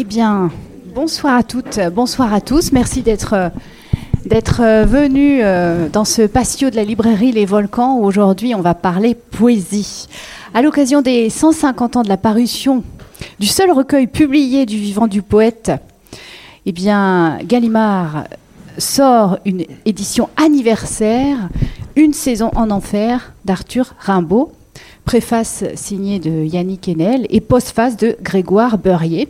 Eh bien, bonsoir à toutes, bonsoir à tous. Merci d'être d'être venus euh, dans ce patio de la librairie Les Volcans. Aujourd'hui, on va parler poésie. À l'occasion des 150 ans de la parution du seul recueil publié du vivant du poète, eh bien, Gallimard sort une édition anniversaire, Une saison en enfer d'Arthur Rimbaud, préface signée de Yannick Enel et postface de Grégoire Beurrier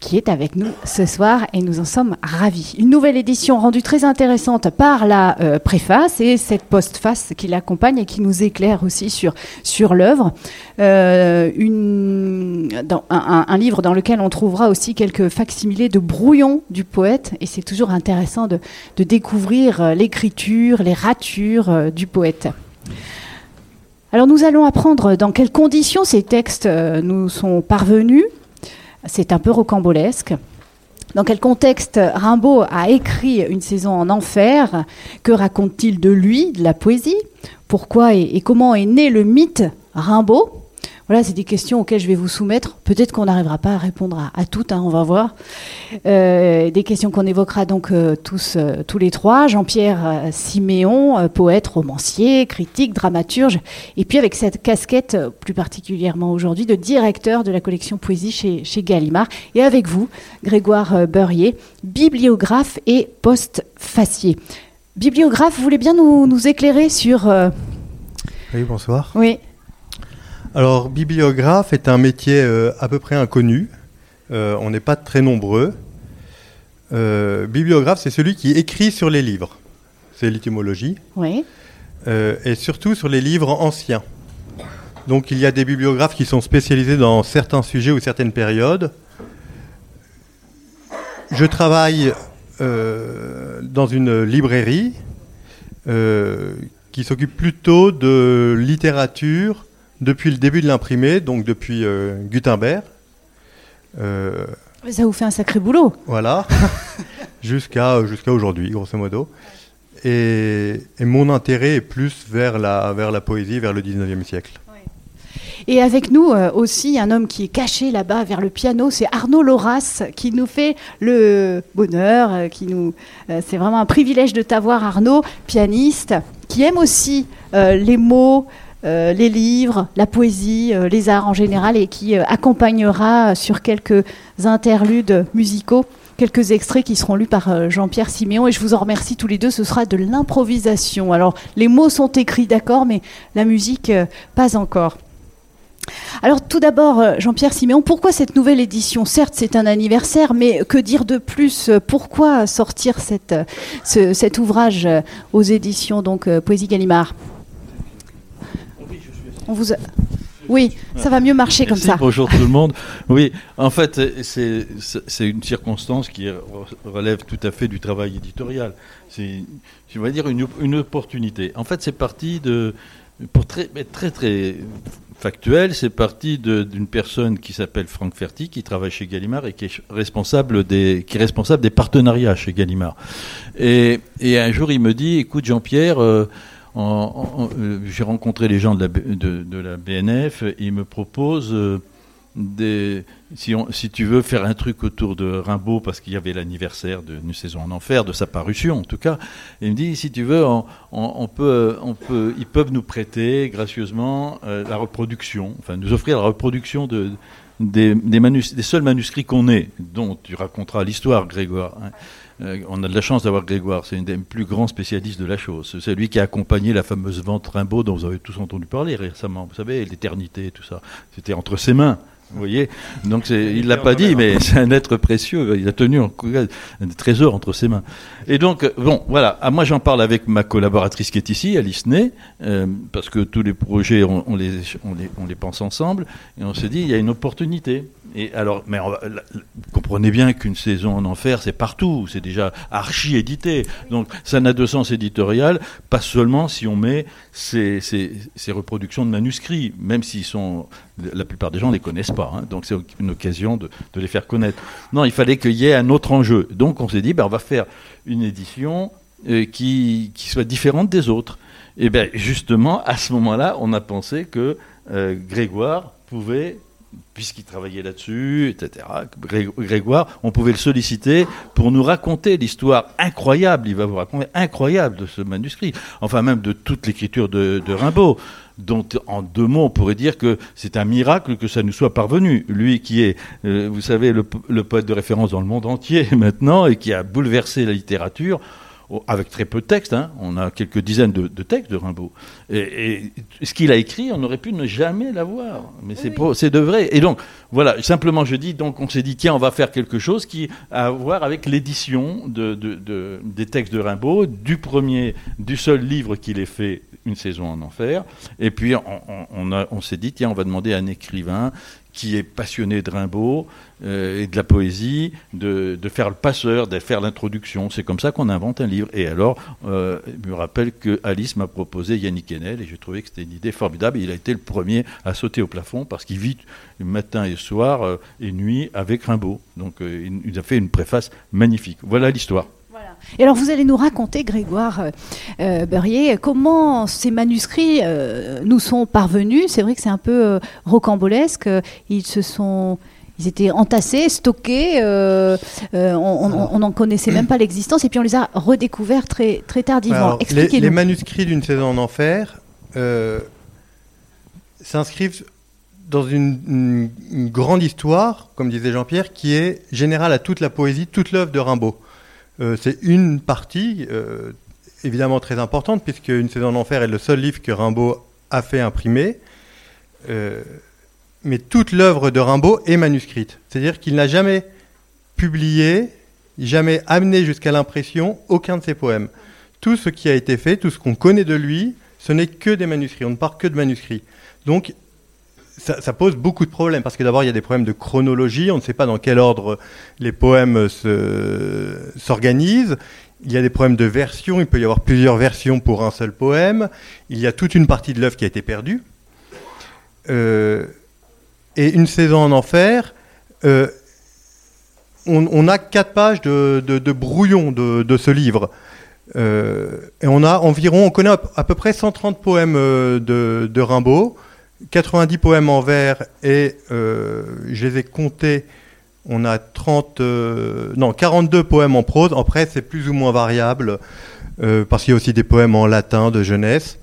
qui est avec nous ce soir et nous en sommes ravis. Une nouvelle édition rendue très intéressante par la euh, préface et cette postface qui l'accompagne et qui nous éclaire aussi sur, sur l'œuvre. Euh, un, livre dans lequel on trouvera aussi quelques facsimilés de brouillons du poète et c'est toujours intéressant de, de découvrir euh, l'écriture, les ratures du poète. Alors nous allons apprendre dans quelles conditions ces textes nous sont parvenus, c'est un peu rocambolesque. Dans quel contexte Rimbaud a écrit Une saison en enfer? Que raconte-t-il de lui, de la poésie? Pourquoi et, comment est né le mythe Rimbaud? Voilà, c'est des questions auxquelles je vais vous soumettre. Peut-être qu'on n'arrivera pas à répondre à, toutes, hein, on va voir. Euh, des questions qu'on évoquera donc euh, tous, euh, tous les trois. Jean-Pierre Siméon, poète, romancier, critique, dramaturge, et puis avec cette casquette, plus particulièrement aujourd'hui, de directeur de la collection Poésie chez, chez Gallimard. Et avec vous, Grégoire Beurrier, bibliographe et post-facier. Bibliographe, vous voulez bien nous, nous éclairer sur... Oui, bonsoir. Oui. Alors, bibliographe est un métier euh, à peu près inconnu. Euh, on n'est pas très nombreux. Euh, bibliographe, c'est celui qui écrit sur les livres. C'est l'étymologie. Oui. et surtout sur les livres anciens. Donc, il y a des bibliographes qui sont spécialisés dans certains sujets ou certaines périodes. Je travaille dans une librairie qui s'occupe plutôt de littérature depuis le début de l'imprimé, donc depuis euh, Gutenberg. Euh, ça vous fait un sacré boulot. Voilà, jusqu'à jusqu'à aujourd'hui, grosso modo. Et, mon intérêt est plus vers la, vers la poésie, vers le 19e siècle. Et avec nous euh, aussi un homme qui est caché là-bas vers le piano, c'est Arnaud Loras qui nous fait le bonheur, qui nous, c'est vraiment un privilège de t'avoir Arnaud, pianiste, qui aime aussi les mots, euh, les livres, la poésie, euh, les arts en général, et qui euh, accompagnera sur quelques interludes musicaux quelques extraits qui seront lus par Jean-Pierre Siméon. Et je vous en remercie tous les deux, ce sera de l'improvisation. Alors les mots sont écrits d'accord mais la musique pas encore. Alors tout d'abord, Jean-Pierre Siméon, pourquoi cette nouvelle édition? Certes, c'est un anniversaire, mais que dire de plus? Pourquoi sortir cet ouvrage aux éditions donc Poésie Gallimard? Vous Oui, ça va mieux marcher comme ça. Bonjour tout le monde. Oui, en fait, c'est une circonstance qui relève tout à fait du travail éditorial. C'est, je vais dire, une, une opportunité. En fait, c'est parti de, pour très, très, très factuel, c'est parti d'une personne qui s'appelle Franck Ferti, qui travaille chez Gallimard et qui est responsable des, qui est responsable des partenariats chez Gallimard. Et, et un jour, il me dit, écoute Jean-Pierre, euh, j'ai rencontré les gens de la, BNF ils me proposent euh, si, tu veux faire un truc autour de Rimbaud, parce qu'il y avait l'anniversaire d'une saison en enfer, de sa parution en tout cas, et il me dit si tu veux, ils peuvent nous prêter gracieusement euh, la reproduction, enfin nous offrir la reproduction de, des, des, des seuls manuscrits qu'on ait, dont tu raconteras l'histoire, Grégoire. Hein. Euh, on a de la chance d'avoir Grégoire, c'est un des plus grands spécialistes de la chose. C'est lui qui a accompagné la fameuse vente Rimbaud dont vous avez tous entendu parler récemment, vous savez, l'éternité et tout ça. C'était entre ses mains. Vous voyez Donc il ne l'a pas dit, mais c'est un être précieux. Il a tenu un, trésor entre ses mains. Et donc, bon, voilà. Ah, moi, j'en parle avec ma collaboratrice qui est ici, Alice Ney, euh, parce que tous les projets, on, les, on, les, on les pense ensemble. Et on s'est dit, il y a une opportunité. Et alors, mais comprenez bien qu'une saison en enfer, c'est partout, c'est déjà archi édité. Donc, ça n'a de sens éditorial, pas seulement si on met ces, ces, reproductions de manuscrits, même s'ils sont, la plupart des gens ne les connaissent pas. Hein. donc, c'est une occasion de, de, les faire connaître. Non, il fallait qu'il y ait un autre enjeu. Donc, on s'est dit, ben, on va faire une édition euh, qui, qui, soit différente des autres. Et bien, justement, à ce moment-là, on a pensé que euh, Grégoire pouvait puisqu'il travaillait là-dessus, etc. Grégoire, on pouvait le solliciter pour nous raconter l'histoire incroyable, il va vous raconter incroyable de ce manuscrit, enfin même de toute l'écriture de, Rimbaud dont en deux mots on pourrait dire que c'est un miracle que ça nous soit parvenu. Lui qui est, euh, vous savez, le, poète de référence dans le monde entier maintenant et qui a bouleversé la littérature, avec très peu de textes, hein. on a quelques dizaines de, textes de Rimbaud. Et, ce qu'il a écrit, on aurait pu ne jamais l'avoir. Mais c'est de vrai. Et donc, voilà, simplement je dis, donc on s'est dit, tiens, on va faire quelque chose qui a à voir avec l'édition de, des textes de Rimbaud, du premier, du seul livre qu'il ait fait, Une saison en enfer. Et puis on, on s'est dit, tiens, on va demander à un écrivain qui est passionné de Rimbaud euh, et de la poésie, de, faire le passeur, de faire l'introduction. C'est comme ça qu'on invente un livre. Et alors, euh, je me rappelle que Alice m'a proposé Yannick Enel et j'ai trouvé que c'était une idée formidable. Il a été le premier à sauter au plafond parce qu'il vit matin et soir euh, et nuit avec Rimbaud. Donc il, il a fait une préface magnifique. Voilà l'histoire. Et alors, vous allez nous raconter, Grégoire euh, euh comment ces manuscrits euh, nous sont parvenus. C'est vrai que c'est un peu euh, rocambolesque. Ils se sont. Ils étaient entassés, stockés, on n'en connaissait même pas l'existence, et puis on les a redécouverts très, très tardivement. Les, les, manuscrits d'une saison en enfer s'inscrivent dans une, grande histoire, comme disait Jean-Pierre, qui est générale à toute la poésie, toute l'œuvre de Rimbaud. Euh, c'est une partie euh, évidemment très importante, puisque Une saison d'enfer est le seul livre que Rimbaud a fait imprimer. Euh, mais toute l'œuvre de Rimbaud est manuscrite. C'est-à-dire qu'il n'a jamais publié, jamais amené jusqu'à l'impression aucun de ses poèmes. Tout ce qui a été fait, tout ce qu'on connaît de lui, ce n'est que des manuscrits. On ne part que de manuscrits. Donc ça, pose beaucoup de problèmes parce que d'abord il y a des problèmes de chronologie, on ne sait pas dans quel ordre les poèmes s'organisent. Il y a des problèmes de version, il peut y avoir plusieurs versions pour un seul poème. Il y a toute une partie de l'œuvre qui a été perdue. Euh, et une saison en enfer, euh, on, a quatre pages de, brouillon de, ce livre. Euh, et on a environ, on connaît à, peu près 130 poèmes de Rimbaud. 90 poèmes en vers et euh, je les ai comptés. On a 30, euh, non, 42 poèmes en prose. En presse, c'est plus ou moins variable euh, parce qu'il y a aussi des poèmes en latin de jeunesse.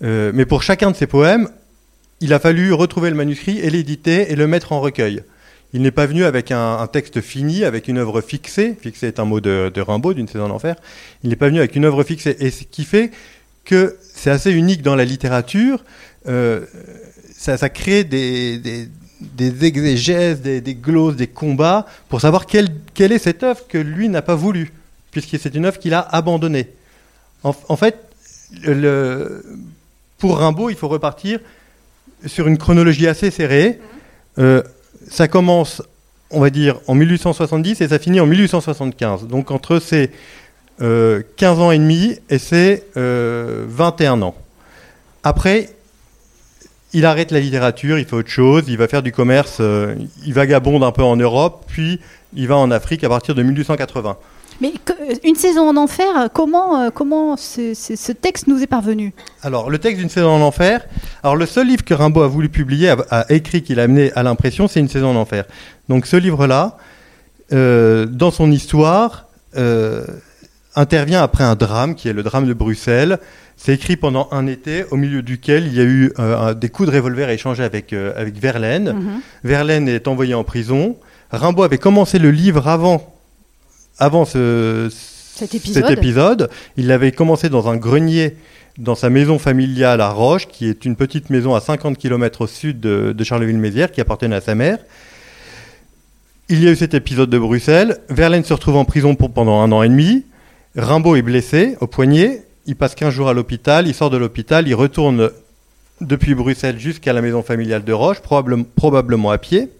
mais pour chacun de ces poèmes, il a fallu retrouver le manuscrit et l'éditer et le mettre en recueil. Il n'est pas venu avec un, texte fini, avec une œuvre fixée. Fixée est un mot de, de Rimbaud, d'une saison d'enfer. Il n'est pas venu avec une œuvre fixée. Et ce qui fait que c'est assez unique dans la littérature, euh, ça, ça, crée des, des, des exégèses, des, des, glosses, des combats pour savoir quelle, quelle est cette œuvre que lui n'a pas voulu, puisque c'est une œuvre qu'il a abandonnée. En, en fait, le, pour Rimbaud, il faut repartir sur une chronologie assez serrée. Euh, ça commence, on va dire, en 1870 et ça finit en 1875. Donc entre ces euh, 15 ans et demi et ces euh, 21 ans. Après, il arrête la littérature, il fait autre chose, il va faire du commerce, euh, il vagabonde un peu en Europe, puis il va en Afrique à partir de 1880. Mais euh, une saison en enfer, comment, euh, comment ce, texte nous est parvenu? Alors, le texte d'une saison en enfer, alors le seul livre que Rimbaud a voulu publier, a, écrit, qu'il a amené à l'impression, c'est une saison en enfer. Donc ce livre-là, dans son histoire, intervient après un drame, qui est le drame de Bruxelles, c'est écrit pendant un été, au milieu duquel il y a eu euh, des coups de revolver échangés avec, euh, avec Verlaine. Mhm. Verlaine est envoyé en prison. Rimbaud avait commencé le livre avant, avant ce, cet, épisode. Il l'avait commencé dans un grenier dans sa maison familiale à Roche, qui est une petite maison à 50 km au sud de, de Charleville-Mézières, qui appartenait à sa mère. Il y a eu cet épisode de Bruxelles. Verlaine se retrouve en prison pour, pendant un an et demi. Rimbaud est blessé au poignet il passe 15 jours à l'hôpital, il sort de l'hôpital, il retourne depuis Bruxelles jusqu'à la maison familiale de Roche, probablement à pied,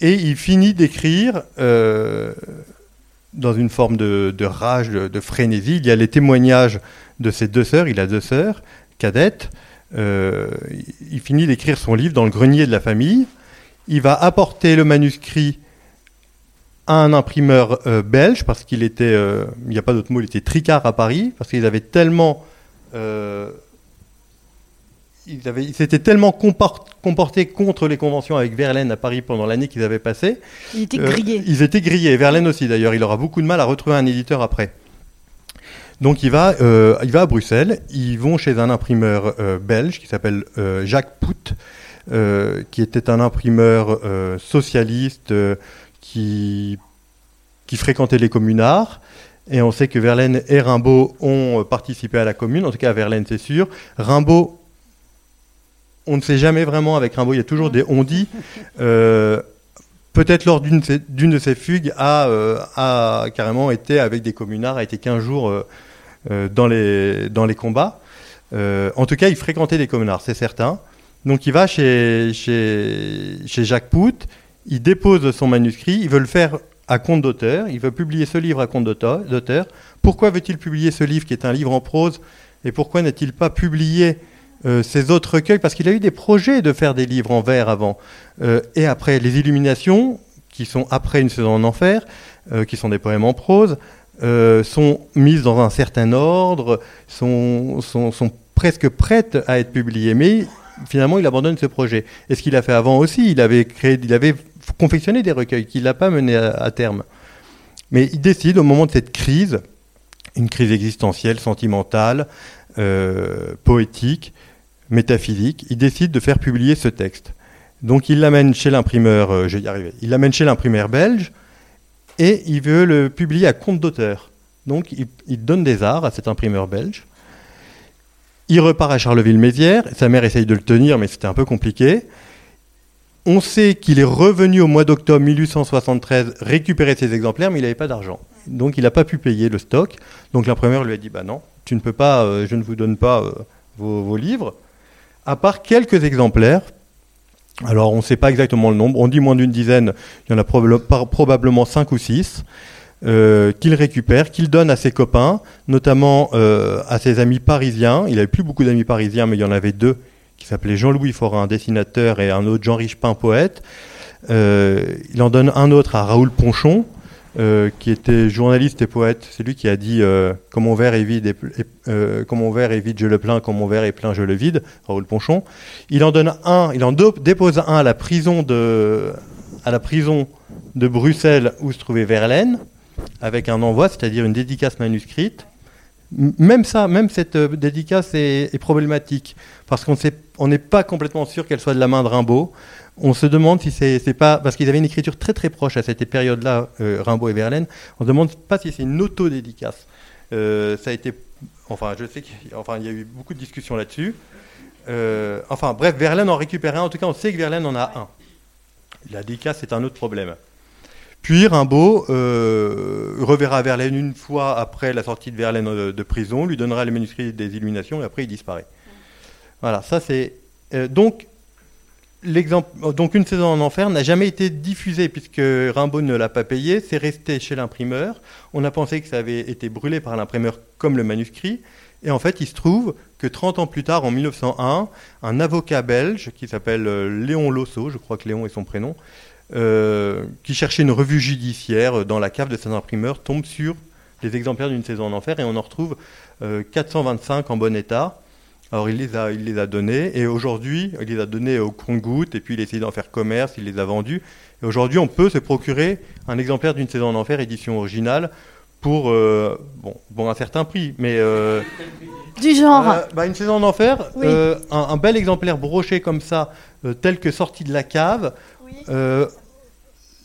et il finit d'écrire euh, dans une forme de, rage, de, frénésie. Il y a les témoignages de ses deux sœurs, il a deux sœurs, cadettes. Euh, il finit d'écrire son livre dans le grenier de la famille. Il va apporter le manuscrit un imprimeur euh, belge, parce qu'il était, euh, il n'y a pas d'autre mot, il était tricard à Paris, parce qu'ils avaient tellement... Euh, ils, avaient, ils s'étaient tellement comportés contre les conventions avec Verlaine à Paris pendant l'année qu'ils avaient passée. Ils étaient grillés. ils étaient grillés. Verlaine aussi d'ailleurs. Il aura beaucoup de mal à retrouver un éditeur après. Donc il va, il va à Bruxelles. Ils vont chez un imprimeur belge qui s'appelle Jacques Pout, qui était un imprimeur socialiste qui, qui fréquentait les communards. Et on sait que Verlaine et Rimbaud ont participé à la commune, en tout cas Verlaine c'est sûr. Rimbaud, on ne sait jamais vraiment avec Rimbaud, il y a toujours des on-dit. Euh, peut-être lors d'une de ses fugues, a, euh, a, carrément été avec des communards, a été 15 jours euh, dans, les, dans les combats. en tout cas, il fréquentait des communards, c'est certain. Donc il va chez, chez, chez Jacques Pout, il dépose son manuscrit, il veut le faire à compte d'auteur, il veut publier ce livre à compte d'auteur. Pourquoi veut-il publier ce livre qui est un livre en prose et pourquoi n'a-t-il pas publié euh, ses autres recueils? Parce qu'il a eu des projets de faire des livres en vers avant. Euh, et après, les illuminations, qui sont après une saison en enfer, euh, qui sont des poèmes en prose, sont mises dans un certain ordre, sont, sont, sont presque prêtes à être publiées. Mais finalement, il abandonne ce projet. Et ce qu'il a fait avant aussi, il avait créé, il avait confectionner des recueils qu'il n'a pas menés à, terme. Mais il décide, au moment de cette crise, une crise existentielle, sentimentale, euh, poétique, métaphysique, il décide de faire publier ce texte. Donc il l'amène chez l'imprimeur, euh, je vais y il l'amène chez l'imprimeur belge et il veut le publier à compte d'auteur. Donc il, il, donne des arts à cet imprimeur belge. Il repart à Charleville-Mézières, sa mère essaye de le tenir mais c'était un peu compliqué. On sait qu'il est revenu au mois d'octobre 1873 récupérer ses exemplaires, mais il n'avait pas d'argent. Donc il n'a pas pu payer le stock. Donc l'imprimeur lui a dit Bah non, tu ne peux pas, euh, je ne vous donne pas euh, vos, livres, à part quelques exemplaires. Alors on ne sait pas exactement le nombre, on dit moins d'une dizaine, il y en a probablement cinq ou six. Euh, qu'il récupère, qu'il donne à ses copains, notamment à ses amis parisiens. Il n'avait plus beaucoup d'amis parisiens, mais il y en avait deux qui s'appelait Jean-Louis Forin, dessinateur, et un autre Jean Richepin, poète. Euh, il en donne un autre à Raoul Ponchon, euh, qui était journaliste et poète. C'est lui qui a dit comme mon verre est vide, je le plains. Comme mon verre est plein, je le vide. Raoul Ponchon. Il en donne un. Il en dépose un prison de à la prison de Bruxelles où se trouvait Verlaine, avec un envoi, c'est-à-dire une dédicace manuscrite. Même ça, même cette dédicace est, problématique parce qu'on on n'est pas complètement sûr qu'elle soit de la main de Rimbaud. On se demande si c'est pas parce qu'ils avaient une écriture très très proche à cette période-là, euh, Rimbaud et Verlaine. On se demande pas si c'est une auto-dédicace. Euh, ça a été, enfin, je sais qu'il enfin, y a eu beaucoup de discussions là-dessus. Euh, enfin, bref, Verlaine en récupère un. En tout cas, on sait que Verlaine en a un. La dédicace, c'est un autre problème. Puis Rimbaud reverra Verlaine une fois après la sortie de Verlaine de prison, lui donnera les manuscrits des Illuminations et après il disparaît. Voilà, ça c'est. Euh, donc, donc, Une saison en enfer n'a jamais été diffusée puisque Rimbaud ne l'a pas payé. C'est resté chez l'imprimeur. On a pensé que ça avait été brûlé par l'imprimeur comme le manuscrit. Et en fait, il se trouve que 30 ans plus tard, en 1901, un avocat belge qui s'appelle euh, Léon Losso, je crois que Léon est son prénom, euh, qui cherchait une revue judiciaire dans la cave de son imprimeur, tombe sur les exemplaires d'une saison en enfer et on en retrouve 425 en bon état. Alors il les a, il les a donnés et aujourd'hui il les a donnés au compte-goutte et puis il a essayé d'en faire commerce, il les a vendus. Et aujourd'hui on peut se procurer un exemplaire d'une saison en enfer édition originale pour euh, bon, un certain prix, mais euh, du genre. Euh, bah, une saison en enfer, un, bel exemplaire broché comme ça, tel que sorti de la cave.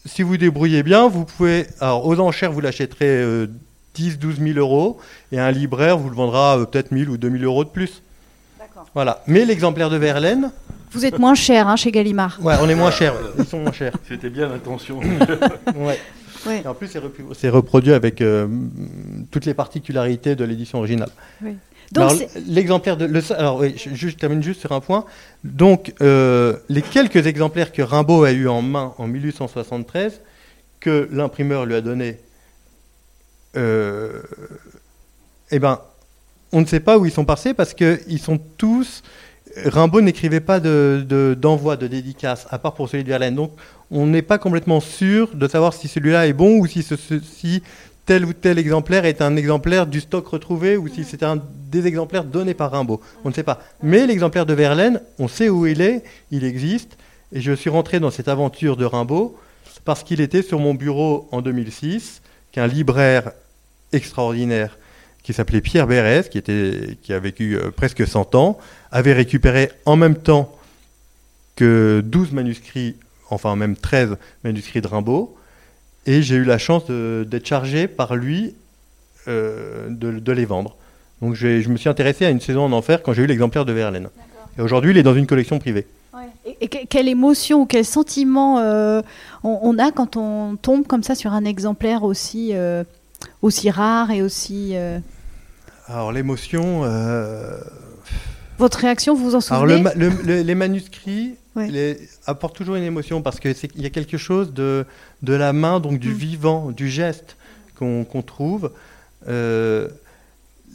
Si vous débrouillez bien, vous pouvez, alors aux enchères vous l'achèterez 10, 12 000 euros et un libraire vous le vendra peut-être 1000 ou 2000 euros de plus. Voilà. Mais l'exemplaire de Verlaine. Vous êtes moins cher hein, chez Gallimard. Ouais, on est moins cher. Ils sont moins chers. C'était bien l'intention. ouais. en plus, c'est reproduit avec euh, toutes les particularités de l'édition originale. Oui. L'exemplaire de le, alors oui, je, termine juste sur un point. Donc euh, les quelques exemplaires que Rimbaud a eu en main en 1873 que l'imprimeur lui a donné, euh, eh ben on ne sait pas où ils sont passés parce qu'ils sont tous. Rimbaud n'écrivait pas d'envoi, de, de, dédicace, à part pour celui de Verlaine. Donc, on n'est pas complètement sûr de savoir si celui-là est bon ou si, tel ou tel exemplaire est un exemplaire du stock retrouvé ou si c'est un des exemplaires donnés par Rimbaud. On ne sait pas. Mais l'exemplaire de Verlaine, on sait où il est, il existe. Et je suis rentré dans cette aventure de Rimbaud parce qu'il était sur mon bureau en 2006, qu'un libraire extraordinaire qui s'appelait Pierre Bérez, qui, était, qui a vécu euh, presque 100 ans, avait récupéré en même temps que 12 manuscrits, enfin même 13 manuscrits de Rimbaud, et j'ai eu la chance d'être chargé par lui euh, de, les vendre. Donc je me suis intéressé à une saison en enfer quand j'ai eu l'exemplaire de Verlaine. Et aujourd'hui, il est dans une collection privée. Et, quelle émotion ou quel sentiment euh, on, a quand on tombe comme ça sur un exemplaire aussi, euh, aussi rare et aussi... Alors l'émotion... Votre réaction, vous vous en souvenez? Alors les manuscrits, apporte toujours une émotion parce qu'il y a quelque chose de, de la main, donc du mm. vivant, du geste qu'on trouve. Euh,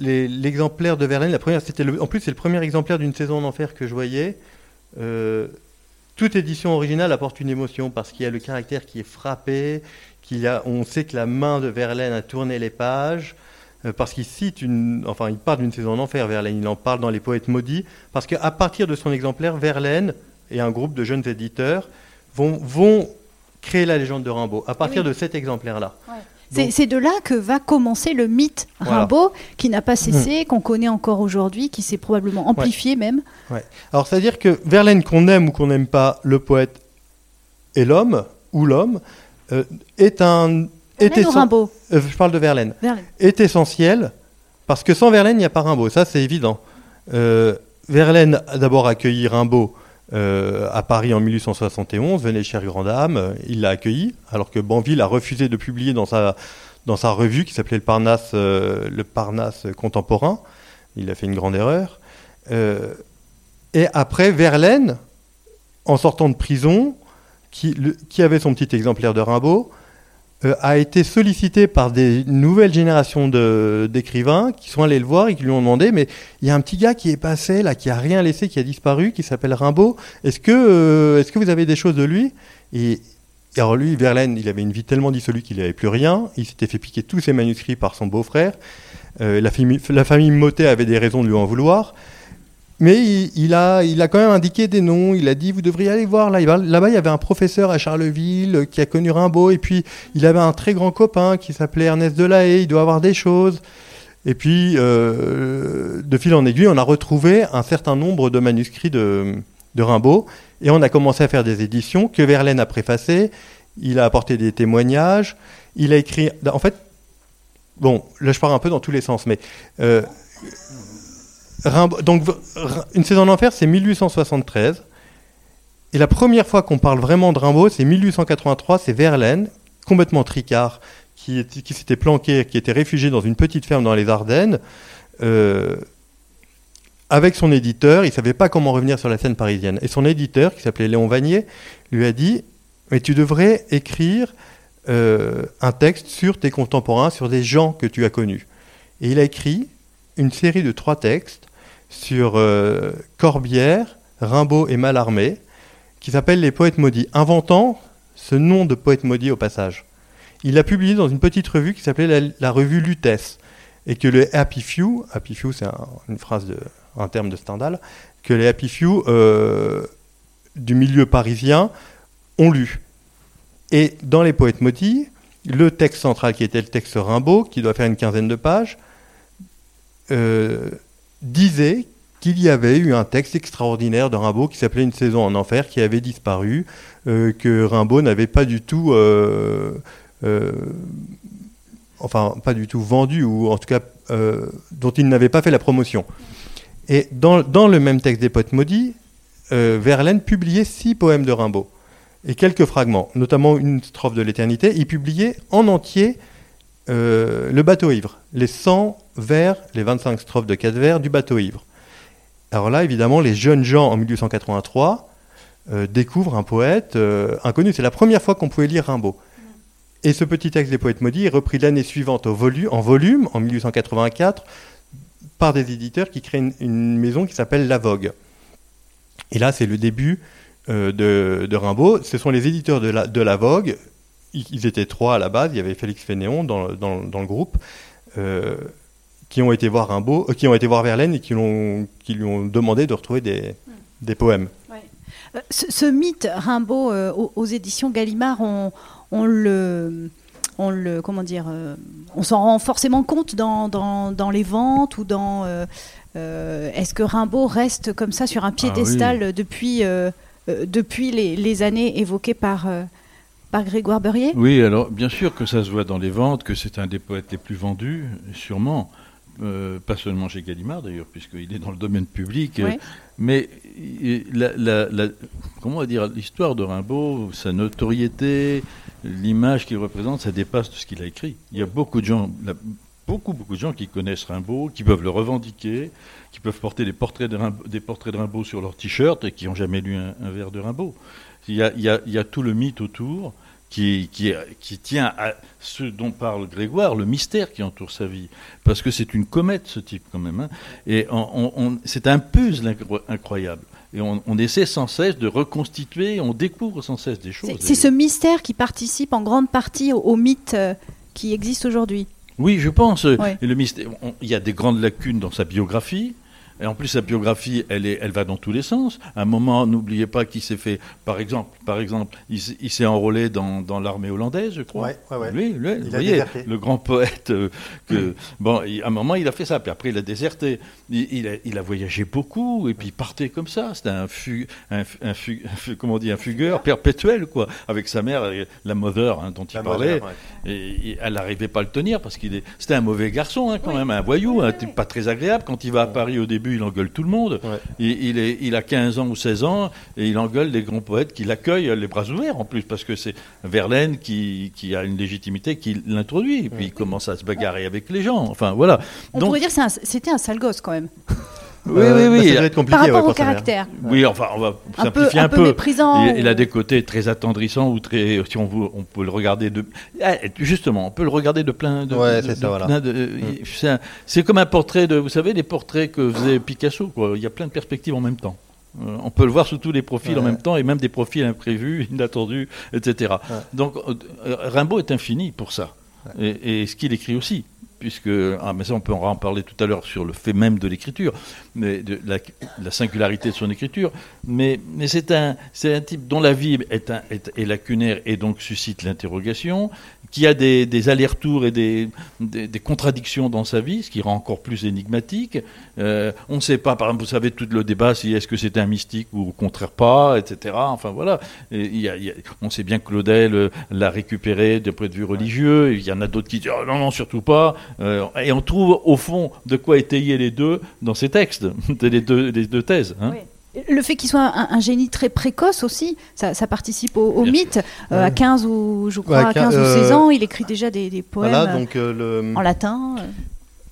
l'exemplaire de Verlaine, la première, c'était en plus c'est le premier exemplaire d'une saison en enfer que je voyais. Euh, toute édition originale apporte une émotion parce qu'il y a le caractère qui est frappé, qu'il a, on sait que la main de Verlaine a tourné les pages, euh, parce qu'il cite une, enfin il parle d'une saison en enfer Verlaine, il en parle dans les poètes maudits, parce qu'à partir de son exemplaire, Verlaine et un groupe de jeunes éditeurs vont, vont créer la légende de Rimbaud à partir de cet exemplaire-là. C'est de là que va commencer le mythe Rimbaud, qui n'a pas cessé, hmm. qu'on connaît encore aujourd'hui, qui s'est probablement amplifié même. Alors, c'est-à-dire que Verlaine, qu'on aime ou qu'on n'aime pas, le poète et l'homme, ou l'homme, euh, est un. Est Rimbaud euh, Je parle de Verlaine. Est essentiel, parce que sans Verlaine, il n'y a pas Rimbaud, ça c'est évident. Euh, Verlaine a d'abord accueilli Rimbaud euh, à Paris en 1871, venait cher Grande Dame, il l'a accueilli, alors que Banville a refusé de publier dans sa, dans sa revue qui s'appelait le Parnasse, euh, le Parnasse contemporain. Il a fait une grande erreur. Euh, et après, Verlaine, en sortant de prison, qui, qui avait son petit exemplaire de Rimbaud, euh, a été sollicité par des nouvelles générations d'écrivains qui sont allés le voir et qui lui ont demandé mais il y a un petit gars qui est passé là, qui a rien laissé, qui a disparu, qui s'appelle Rimbaud. Est-ce que, euh, est-ce que vous avez des choses de lui? Et, alors lui, Verlaine, il avait une vie tellement dissolue qu'il n'avait plus rien. Il s'était fait piquer tous ses manuscrits par son beau-frère. Euh, la, famille, la famille Motet avait des raisons de lui en vouloir. Mais il, a, il a quand même indiqué des noms. Il a dit vous devriez aller voir là. Là-bas, il y avait un professeur à Charleville qui a connu Rimbaud. Et puis, il avait un très grand copain qui s'appelait Ernest Delahaye. Il doit avoir des choses. Et puis, euh, de fil en aiguille, on a retrouvé un certain nombre de manuscrits de, de Rimbaud. Et on a commencé à faire des éditions que Verlaine a préfacées. Il a apporté des témoignages. Il a écrit. En fait, bon, là, je pars un peu dans tous les sens, mais. Euh, donc, Une saison d'enfer, c'est 1873. Et la première fois qu'on parle vraiment de Rimbaud, c'est 1883, c'est Verlaine, complètement tricard, qui, s'était planqué, qui était réfugié dans une petite ferme dans les Ardennes. Euh, avec son éditeur, il ne savait pas comment revenir sur la scène parisienne. Et son éditeur, qui s'appelait Léon Vanier, lui a dit Mais tu devrais écrire euh, un texte sur tes contemporains, sur des gens que tu as connus. Et il a écrit une série de trois textes sur euh, Corbière, Rimbaud et Mallarmé, qui s'appelle Les Poètes Maudits, inventant ce nom de poète maudit au passage. Il l'a publié dans une petite revue qui s'appelait la, revue Lutèce, et que le Happy Few, Happy Few c'est une phrase, un terme de Stendhal, que les Happy Few euh, du milieu parisien ont lu. Et dans Les Poètes Maudits, le texte central qui était le texte Rimbaud, qui doit faire une quinzaine de pages, euh, disait qu'il y avait eu un texte extraordinaire de Rimbaud qui s'appelait Une saison en enfer, qui avait disparu, euh, que Rimbaud n'avait pas du tout, euh, euh, enfin pas du tout vendu, ou en tout cas dont il n'avait pas fait la promotion. Et dans, dans le même texte des Poètes maudits, Verlaine publiait six poèmes de Rimbaud et quelques fragments, notamment une strophe de l'éternité. Il publiait en entier Le bateau ivre, les 100 vers les 25 strophes de 4 vers du bateau ivre. Alors là, évidemment, les jeunes gens en 1883 euh, découvrent un poète euh, inconnu. C'est la première fois qu'on pouvait lire Rimbaud. Et ce petit texte des poètes maudits est repris l'année suivante au en volume, en 1884, par des éditeurs qui créent une, maison qui s'appelle La Vogue. Et là, c'est le début euh, de, Rimbaud. Ce sont les éditeurs de de la Vogue, ils étaient trois à la base. Il y avait Félix Fénéon dans, dans, dans le groupe, euh, qui ont été voir Rimbaud, euh, qui ont été voir Verlaine et qui, qui lui ont demandé de retrouver des, des poèmes. Euh, ce, mythe Rimbaud aux, éditions Gallimard, on, on, le, on le, comment dire, on s'en rend forcément compte dans, dans, dans, les ventes ou dans. Est-ce que Rimbaud reste comme ça sur un ah piédestal depuis, depuis les, les, années évoquées par Grégoire Beurier Oui, alors bien sûr que ça se voit dans les ventes, que c'est un des poètes les plus vendus, sûrement. Euh, pas seulement chez Gallimard d'ailleurs, puisqu'il est dans le domaine public. mais la, comment dire, l'histoire de Rimbaud, sa notoriété, l'image qu'il représente, ça dépasse tout ce qu'il a écrit. Il y a beaucoup de gens, beaucoup, beaucoup de gens qui connaissent Rimbaud, qui peuvent le revendiquer, qui peuvent porter des portraits de Rimbaud, des portraits de Rimbaud sur leur t-shirt et qui n'ont jamais lu un, vers de Rimbaud. Il y, a, il y, a, tout le mythe autour qui, qui, tient à ce dont parle Grégoire, le mystère qui entoure sa vie. Parce que c'est une comète, ce type, quand même. Hein. Et on, c'est un puzzle incroyable. Et on, essaie sans cesse de reconstituer, on découvre sans cesse des choses. C'est ce mystère qui participe en grande partie au, mythe euh, qui existe aujourd'hui. Oui, je pense. Et le mystère, il y a des grandes lacunes dans sa biographie. Et en plus, sa biographie, elle, est, elle va dans tous les sens. À un moment, n'oubliez pas qu'il s'est fait, par exemple, par exemple il, s'est enrôlé dans, dans l'armée hollandaise, je crois. Ouais, ouais, ouais. Lui, lui vous voyez, le grand poète. Euh, que, bon, à un moment, il a fait ça. Puis après, il a déserté. Il, a, il a, voyagé beaucoup. Et puis, il partait comme ça. C'était un, fu, un, un, comment on dit, un fugueur perpétuel, quoi. Avec sa mère, la mother hein, dont il parlait. et, elle n'arrivait pas à le tenir parce qu'il est. C'était un mauvais garçon, hein, quand même, un voyou, pas très agréable. Quand il va à Paris au début, il engueule tout le monde. Il, est, il, a 15 ans ou 16 ans et il engueule les grands poètes qui l'accueillent les bras ouverts en plus, parce que c'est Verlaine qui, qui, a une légitimité qui l'introduit. Et puis il commence à se bagarrer avec les gens. Enfin voilà. On pourrait dire que c'était un, sale gosse quand même. Oui, oui, oui. Bah, ça être compliqué, Par rapport au caractère. Oui, enfin, on va simplifier un, peu. Il, a des côtés très attendrissants ou très, si on, veut, on peut le regarder de, ah, justement, on peut le regarder de plein de. Ouais, c'est ça, voilà. Mm. C'est comme un portrait de, vous savez, des portraits que faisait Picasso. Quoi. Il y a plein de perspectives en même temps. Euh, on peut le voir sous tous les profils en même temps et même des profils imprévus, inattendus, etc. Donc euh, Rimbaud est infini pour ça. Et, et, ce qu'il écrit aussi puisque, ah, mais ça on peut en parler tout à l'heure sur le fait même de l'écriture, mais de la, singularité de son écriture, mais, mais c'est un, un type dont la vie est, un, est, est lacunaire et donc suscite l'interrogation, qui a des, allers-retours et des, des, contradictions dans sa vie, ce qui rend encore plus énigmatique. Euh, on ne sait pas, par exemple, vous savez, tout le débat, si est-ce que c'était un mystique ou au contraire pas, etc. Enfin voilà. on sait bien que Claudel euh, l'a récupéré de point de vue religieux. Il y en a d'autres qui disent oh, non, non, surtout pas. Euh, et on trouve au fond de quoi étayer les deux dans ces textes, les deux, les deux thèses. Hein. Le fait qu'il soit un, génie très précoce aussi, ça, participe au, mythe. Euh, à 15 ou, je crois, à 15 ou 16 ans, il écrit déjà des, poèmes donc, euh, en latin.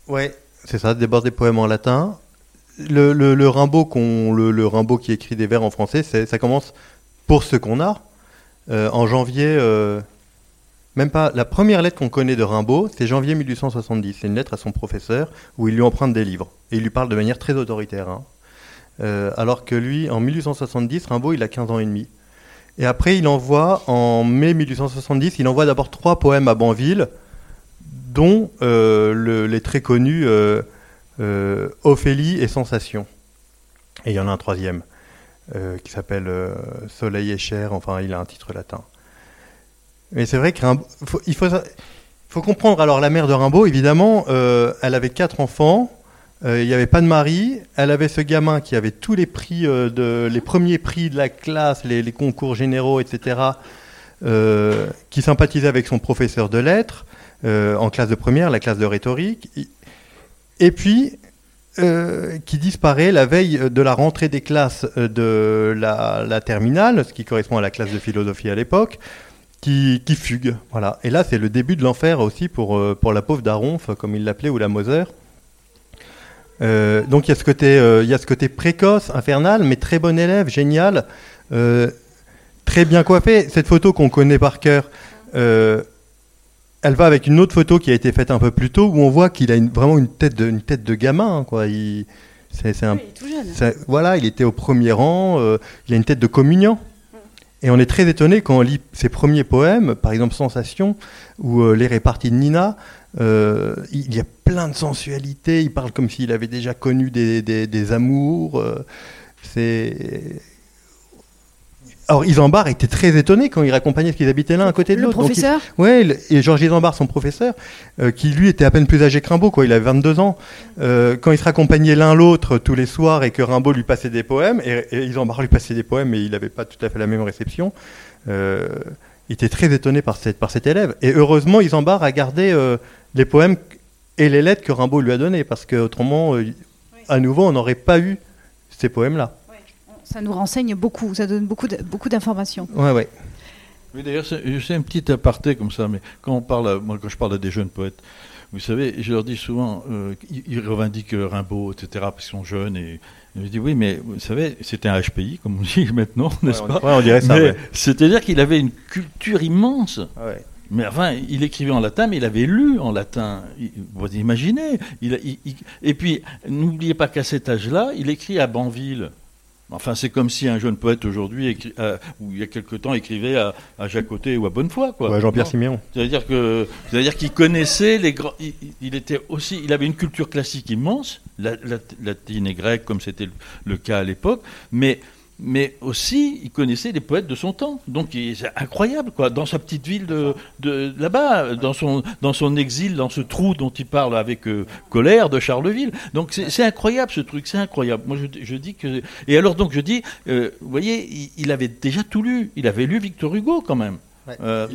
Oui, c'est ça, d'abord des poèmes en latin. Le, le, Rimbaud, le, Rimbaud qui écrit des vers en français, ça commence pour ce qu'on a. Euh, en janvier, même pas, la première lettre qu'on connaît de Rimbaud, c'est janvier 1870. C'est une lettre à son professeur où il lui emprunte des livres. Et il lui parle de manière très autoritaire. Hein. Euh, alors que lui, en 1870, Rimbaud, il a 15 ans et demi. Et après, il envoie, en mai 1870, il envoie d'abord trois poèmes à Banville, dont euh, les très connus euh, Ophélie et Sensation. Et il y en a un troisième, qui s'appelle Soleil et chair, enfin, il a un titre latin. Mais c'est vrai qu'il faut, comprendre, alors la mère de Rimbaud, évidemment, elle avait quatre enfants, euh, il n'y avait pas de mari. Elle avait ce gamin qui avait tous les prix, euh, de, les premiers prix de la classe, les, concours généraux, etc., euh, qui sympathisait avec son professeur de lettres en classe de première, la classe de rhétorique. Et puis, qui disparaît la veille de la rentrée des classes de la, terminale, ce qui correspond à la classe de philosophie à l'époque, qui, qui, fugue. Voilà. Et là, c'est le début de l'enfer aussi pour, pour la pauvre Daronf, comme il l'appelait, ou la Moser. Euh, donc il y, a ce côté, euh, il y a ce côté précoce, infernal, mais très bon élève, génial, euh, très bien coiffé. Cette photo qu'on connaît par cœur, elle va avec une autre photo qui a été faite un peu plus tôt, où on voit qu'il a vraiment une tête de, une tête de gamin. Hein, quoi. Il, c'est, un, il est tout jeune. voilà, il était au premier rang, il a une tête de communion. Et on est très étonné quand on lit ses premiers poèmes, par exemple Sensation ou Les réparties de Nina. il y a plein de sensualité, il parle comme s'il avait déjà connu des, des amours. c'est alors Isambard était très étonné quand il raccompagnait ce qu'ils habitaient l'un à côté de l'autre. Le professeur Oui, et Georges Isambard, son professeur, euh, qui lui était à peine plus âgé que Rimbaud, quoi, il avait 22 ans. Euh, quand ils se raccompagnaient l'un l'autre tous les soirs et que Rimbaud lui passait des poèmes, et, Isambard lui passait des poèmes, mais il n'avait pas tout à fait la même réception, euh, il était très étonné par, cette, par cet élève. Et heureusement, Isambard a gardé les poèmes et les lettres que Rimbaud lui a données, parce qu'autrement, à nouveau, on n'aurait pas eu ces poèmes-là ça nous renseigne beaucoup, ça donne beaucoup, beaucoup d'informations. Ouais, ouais. Oui, d'ailleurs, c'est un petit aparté comme ça, mais quand on parle, moi, quand je parle à des jeunes poètes, vous savez, je leur dis souvent, euh, ils revendiquent Rimbaud, etc., parce qu'ils sont jeunes, et je dis oui, mais vous savez, c'était un HPI, comme on dit maintenant, n'est-ce pas ouais, on dirait ça. C'est-à-dire qu'il avait une culture immense. Ouais. Mais enfin, il écrivait en latin, mais il avait lu en latin. Vous imaginez il, Et puis, n'oubliez pas qu'à cet âge-là, il écrit à Banville. Enfin, c'est comme si un jeune poète aujourd'hui, euh, ou il y a quelque temps, écrivait à, à Jacotet ou à Bonnefoy, quoi. Jean-Pierre Siméon. C'est-à-dire que, c'est-à-dire qu'il connaissait les grands. Il, était aussi, il avait une culture classique immense, latine et grecque, comme c'était le cas à l'époque, mais mais aussi il connaissait les poètes de son temps. Donc c'est incroyable, quoi. Dans sa petite ville de, là-bas, dans son, dans son exil, dans ce trou dont il parle avec euh, colère de Charleville. Donc c'est incroyable ce truc, c'est incroyable. Moi je, je, dis que. Et alors donc je dis, euh, vous voyez, il, avait déjà tout lu. Il avait lu Victor Hugo quand même. Euh,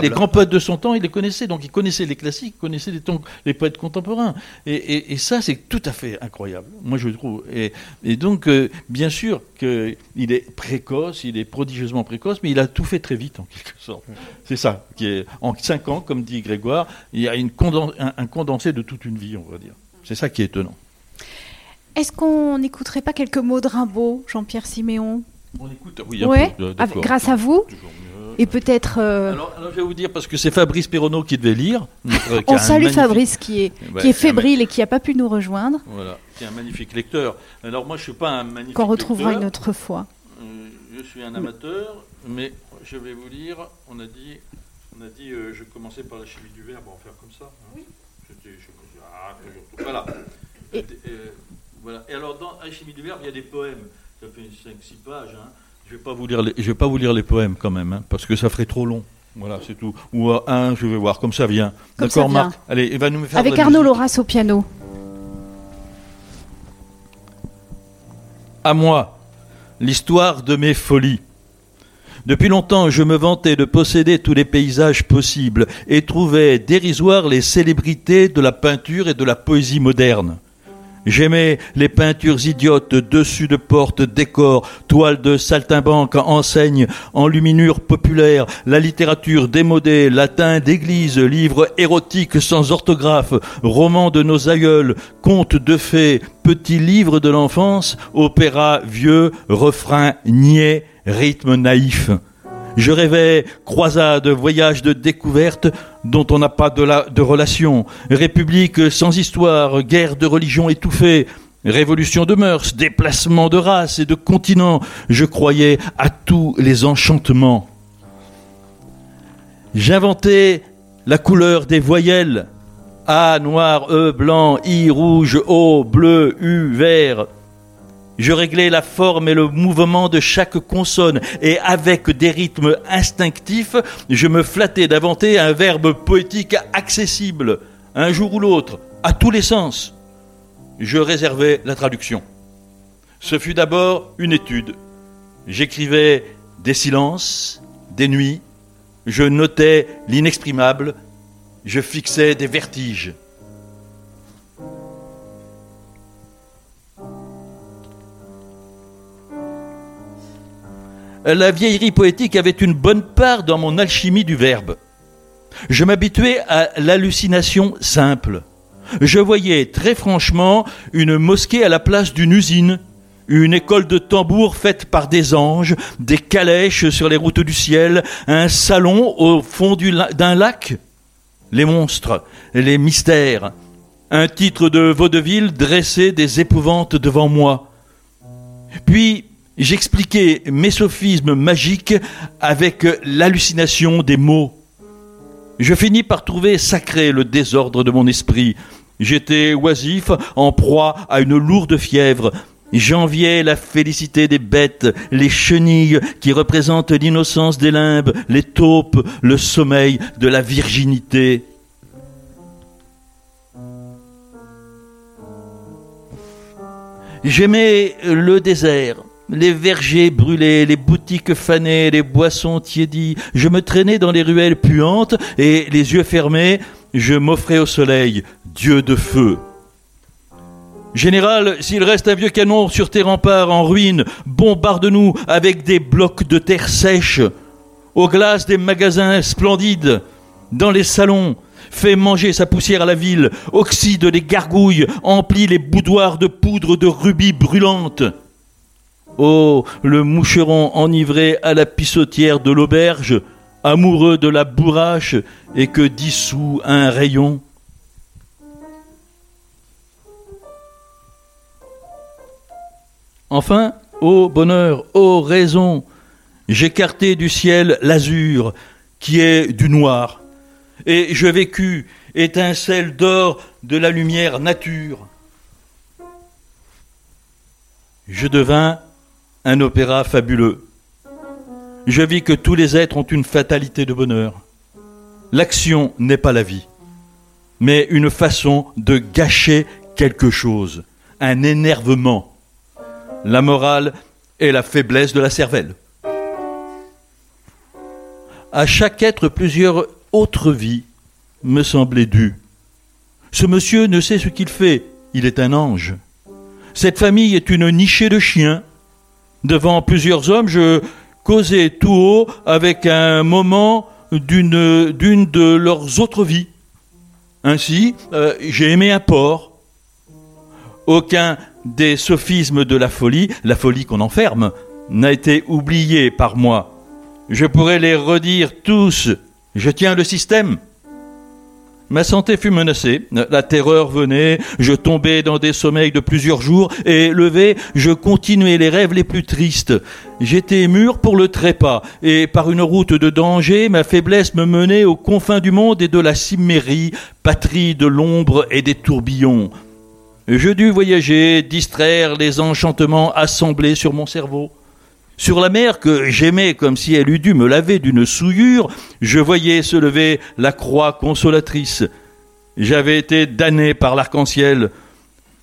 les grands poètes de son temps, il les connaissait, donc il connaissait les classiques, il connaissait les, les poètes contemporains. Et, ça, c'est tout à fait incroyable, moi je trouve. Et, donc, euh, bien sûr qu'il est précoce, il est prodigieusement précoce, mais il a tout fait très vite, en quelque sorte. C'est ça, qui est, en cinq ans, comme dit Grégoire, il y a une un, condensé de toute une vie, on va dire. C'est ça qui est étonnant. Est-ce qu'on n'écouterait pas quelques mots de Rimbaud, Jean-Pierre Siméon? On écoute, oui, grâce à vous et peut-être. Euh, alors, je vais vous dire, parce que c'est Fabrice Perronneau qui devait lire. On salue Fabrice qui est, qui est fébrile et qui n'a pas pu nous rejoindre. Voilà, qui est un magnifique lecteur. Alors moi, je ne suis pas un magnifique Qu'on retrouvera une autre fois. Euh, je suis un amateur, mais je vais vous lire. On a dit, on a dit euh, je commençais par la chimie du verbe, on va faire comme ça. Hein. Oui. Ah, voilà. Et, voilà. Et alors, dans la chimie du verbe, il y a des poèmes. Ça fait 5-6 pages. Hein. Je vais pas vous lire les, je vais pas vous lire les poèmes quand même, hein, parce que ça ferait trop long. Voilà, c'est tout. Ou un, je vais voir, comme ça vient. D'accord, Marc Allez, il va nous faire Avec Arnaud Loras au piano. À moi, l'histoire de mes folies. Depuis longtemps, je me vantais de posséder tous les paysages possibles et trouvais dérisoires les célébrités de la peinture et de la poésie moderne. J'aimais les peintures idiotes, dessus de portes, décors, toiles de saltimbanque, enseignes, enluminures populaires, la littérature démodée, latin d'église, livres érotiques sans orthographe, romans de nos aïeuls, contes de fées, petits livres de l'enfance, opéra vieux, refrain niais, rythme naïf. Je rêvais croisades, voyages de découverte dont on n'a pas de, la, de relation, république sans histoire, guerre de religion étouffée, révolution de mœurs, déplacement de race et de continent. Je croyais à tous les enchantements. J'inventais la couleur des voyelles. A noir, E blanc, I rouge, O bleu, U vert. Je réglais la forme et le mouvement de chaque consonne et avec des rythmes instinctifs, je me flattais d'inventer un verbe poétique accessible, un jour ou l'autre, à tous les sens. Je réservais la traduction. Ce fut d'abord une étude. J'écrivais des silences, des nuits, je notais l'inexprimable, je fixais des vertiges. La vieillerie poétique avait une bonne part dans mon alchimie du verbe. Je m'habituais à l'hallucination simple. Je voyais très franchement une mosquée à la place d'une usine, une école de tambour faite par des anges, des calèches sur les routes du ciel, un salon au fond d'un lac, les monstres, les mystères, un titre de vaudeville dressé des épouvantes devant moi. Puis J'expliquais mes sophismes magiques avec l'hallucination des mots. Je finis par trouver sacré le désordre de mon esprit. J'étais oisif, en proie à une lourde fièvre. J'enviais la félicité des bêtes, les chenilles qui représentent l'innocence des limbes, les taupes, le sommeil de la virginité. J'aimais le désert, les vergers brûlés, les boutiques fanées, les boissons tiédies. Je me traînais dans les ruelles puantes et, les yeux fermés, je m'offrais au soleil, Dieu de feu. Général, s'il reste un vieux canon sur tes remparts en ruine, bombarde-nous avec des blocs de terre sèche, aux glaces des magasins splendides, dans les salons, fais manger sa poussière à la ville, oxyde les gargouilles, emplit les boudoirs de poudre de rubis brûlantes. Oh, le moucheron enivré à la pissotière de l'auberge, amoureux de la bourrache et que dissout un rayon. Enfin, ô bonheur, ô raison, j'écartai du ciel l'azur qui est du noir, et je vécus étincelle d'or de la lumière nature. Je devins un opéra fabuleux. Je vis que tous les êtres ont une fatalité de bonheur. L'action n'est pas la vie, mais une façon de gâcher quelque chose, un énervement. La morale est la faiblesse de la cervelle. À chaque être, plusieurs autres vies me semblaient dues. Ce monsieur ne sait ce qu'il fait, il est un ange. Cette famille est une nichée de chiens devant plusieurs hommes, je causais tout haut avec un moment d'une, d'une de leurs autres vies. Ainsi, euh, j'ai aimé un porc. Aucun des sophismes de la folie, la folie qu'on enferme, n'a été oublié par moi. Je pourrais les redire tous. Je tiens le système. Ma santé fut menacée, la terreur venait, je tombais dans des sommeils de plusieurs jours, et levé, je continuais les rêves les plus tristes. J'étais mûr pour le trépas, et par une route de danger, ma faiblesse me menait aux confins du monde et de la Cimmérie, patrie de l'ombre et des tourbillons. Je dus voyager, distraire les enchantements assemblés sur mon cerveau. Sur la mer que j'aimais comme si elle eût dû me laver d'une souillure, je voyais se lever la croix consolatrice. J'avais été damné par l'arc-en-ciel.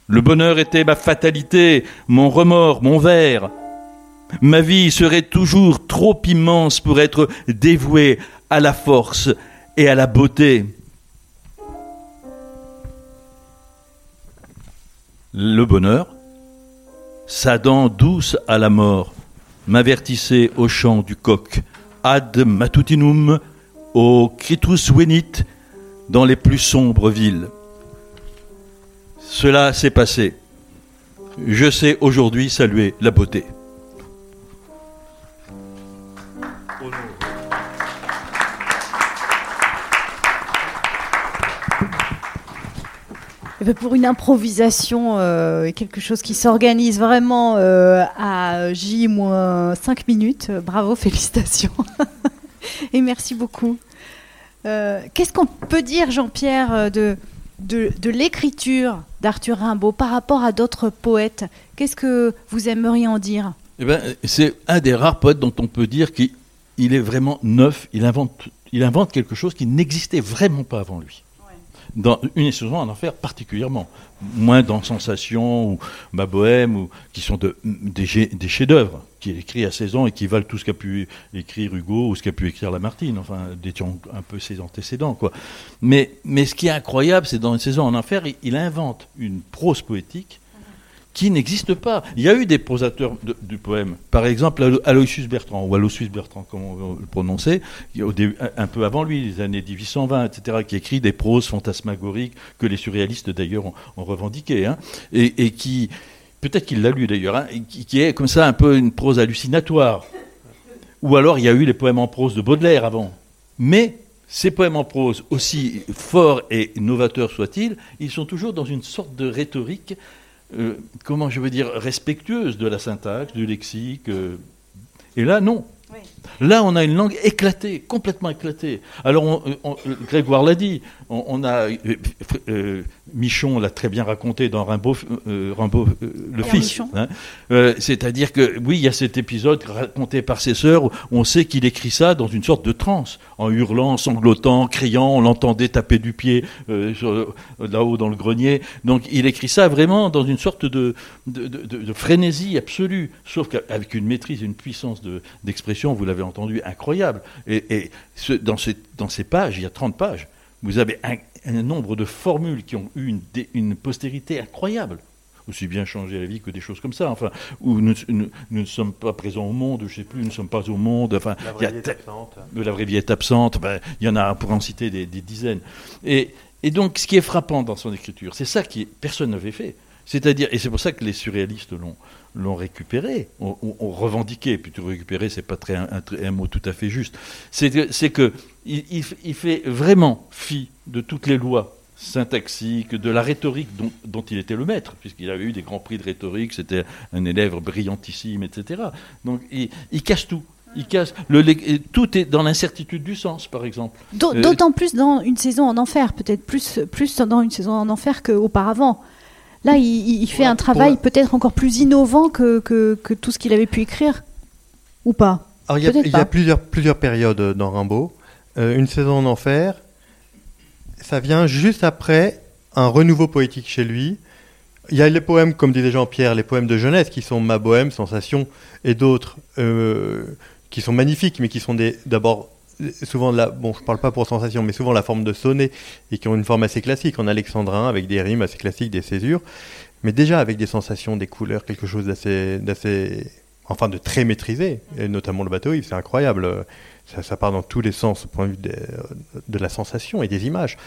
Le bonheur était ma fatalité, mon remords, mon verre. Ma vie serait toujours trop immense pour être dévouée à la force et à la beauté. Le bonheur, sa dent douce à la mort, m'avertissait au chant du coq ad matutinum au critus venit dans les plus sombres villes. Cela s'est passé. Je sais aujourd'hui saluer la beauté. Pour une improvisation, euh, quelque chose qui s'organise vraiment euh, à J-5 minutes, euh, bravo, félicitations. Et merci beaucoup. Qu'est-ce qu'on peut dire, Jean-Pierre, de, de, l'écriture d'Arthur Rimbaud par rapport à d'autres poètes? Qu'est-ce que vous aimeriez en dire? Eh ben, C'est un des rares poètes dont on peut dire qu'il est vraiment neuf, il invente, il invente quelque chose qui n'existait vraiment pas avant lui dans une exception en enfer particulièrement, moins dans Sensation ou Ma Bohème, ou, qui sont de, des, chefs-d'œuvre, qui écrit à 16 ans et qui valent tout ce qu'a pu écrire Hugo ou ce qu'a pu écrire Lamartine, enfin, détient un peu ses antécédents. Quoi. Mais, mais ce qui est incroyable, c'est dans Une saison en enfer, il invente une prose poétique qui n'existe pas. Il y a eu des prosateurs du poème. Par exemple, Aloysius Bertrand, ou Aloysius Bertrand, comme on le prononcer, un peu avant lui, les années 1820, etc., qui écrit des proses fantasmagoriques que les surréalistes d'ailleurs ont, revendiquées, hein, et, qui, peut-être qu'il l'a lu d'ailleurs, hein, qui, est comme ça un peu une prose hallucinatoire. Ou alors il y a eu les poèmes en prose de Baudelaire avant. Mais ces poèmes en prose, aussi forts et novateurs soient-ils, ils sont toujours dans une sorte de rhétorique euh, comment je veux dire, respectueuse de la syntaxe, du lexique. euh. et là, non. Là, on a une langue éclatée, complètement éclatée. Alors, on- on- Grégoire l'a dit, on, on a. euh, euh, Michon l'a très bien raconté dans Rimbaud, euh, Rimbaud, euh, le Pierre fils. Hein. C'est-à-dire que, oui, il y a cet épisode raconté par ses sœurs où on sait qu'il écrit ça dans une sorte de transe, en hurlant, sanglotant, criant, on l'entendait taper du pied là-haut dans le grenier. Donc, il écrit ça vraiment dans une sorte de, de, de- de- de frénésie absolue, sauf qu'avec une maîtrise et une puissance de- d'expression, vous l'avez entendu, incroyable. Et, et ce- dans, ces, dans ces pages, il y a 30 pages, vous avez un, un nombre de formules qui ont eu une, postérité incroyable. Aussi bien changer la vie que des choses comme ça. Enfin, où nous, nous- nous ne sommes pas présents au monde, je sais plus, nous ne sommes pas au monde. Enfin, il y a te- de la vraie vie est absente. Ben, il y en a, pour en citer des, des dizaines. Et, et donc, ce qui est frappant dans son écriture, c'est ça qui personne n'avait fait. C'est-à-dire, et c'est pour ça que les surréalistes l'ont l'ont récupéré, ont, revendiqué, plutôt récupéré, c'est pas très un, un- un mot tout à fait juste. C'est que, il, il f- il fait vraiment fi de toutes les lois syntaxiques, de la rhétorique dont, dont il était le maître, puisqu'il avait eu des grands prix de rhétorique, c'était un élève brillantissime, etc. Donc il, il casse tout. Il casse le, tout est dans l'incertitude du sens, par exemple. Euh, D'autant plus dans une saison en enfer, peut-être plus, plus dans une saison en enfer qu'auparavant. Là, il, fait un travail la- peut-être encore plus innovant que, que, que tout ce qu'il avait pu écrire. Ou pas Alors, il y a, Peut-être il y a pas. plusieurs, plusieurs périodes dans Rimbaud. Euh, une saison en enfer, ça vient juste après un renouveau poétique chez lui. Il y a les poèmes, comme disait Jean-Pierre, les poèmes de jeunesse qui sont Ma Bohème, Sensation, et d'autres euh, qui sont magnifiques, mais qui sont des- d'abord souvent la, bon, je parle pas pour sensation, mais souvent la forme de sonnet et qui ont une forme assez classique en alexandrin avec des rimes assez classiques, des césures, mais déjà avec des sensations, des couleurs, quelque chose d'assez, d'assez, enfin de très maîtrisé, et notamment le bateau, c'est incroyable. Ça, part dans tous les sens au point de vue de la sensation et des images.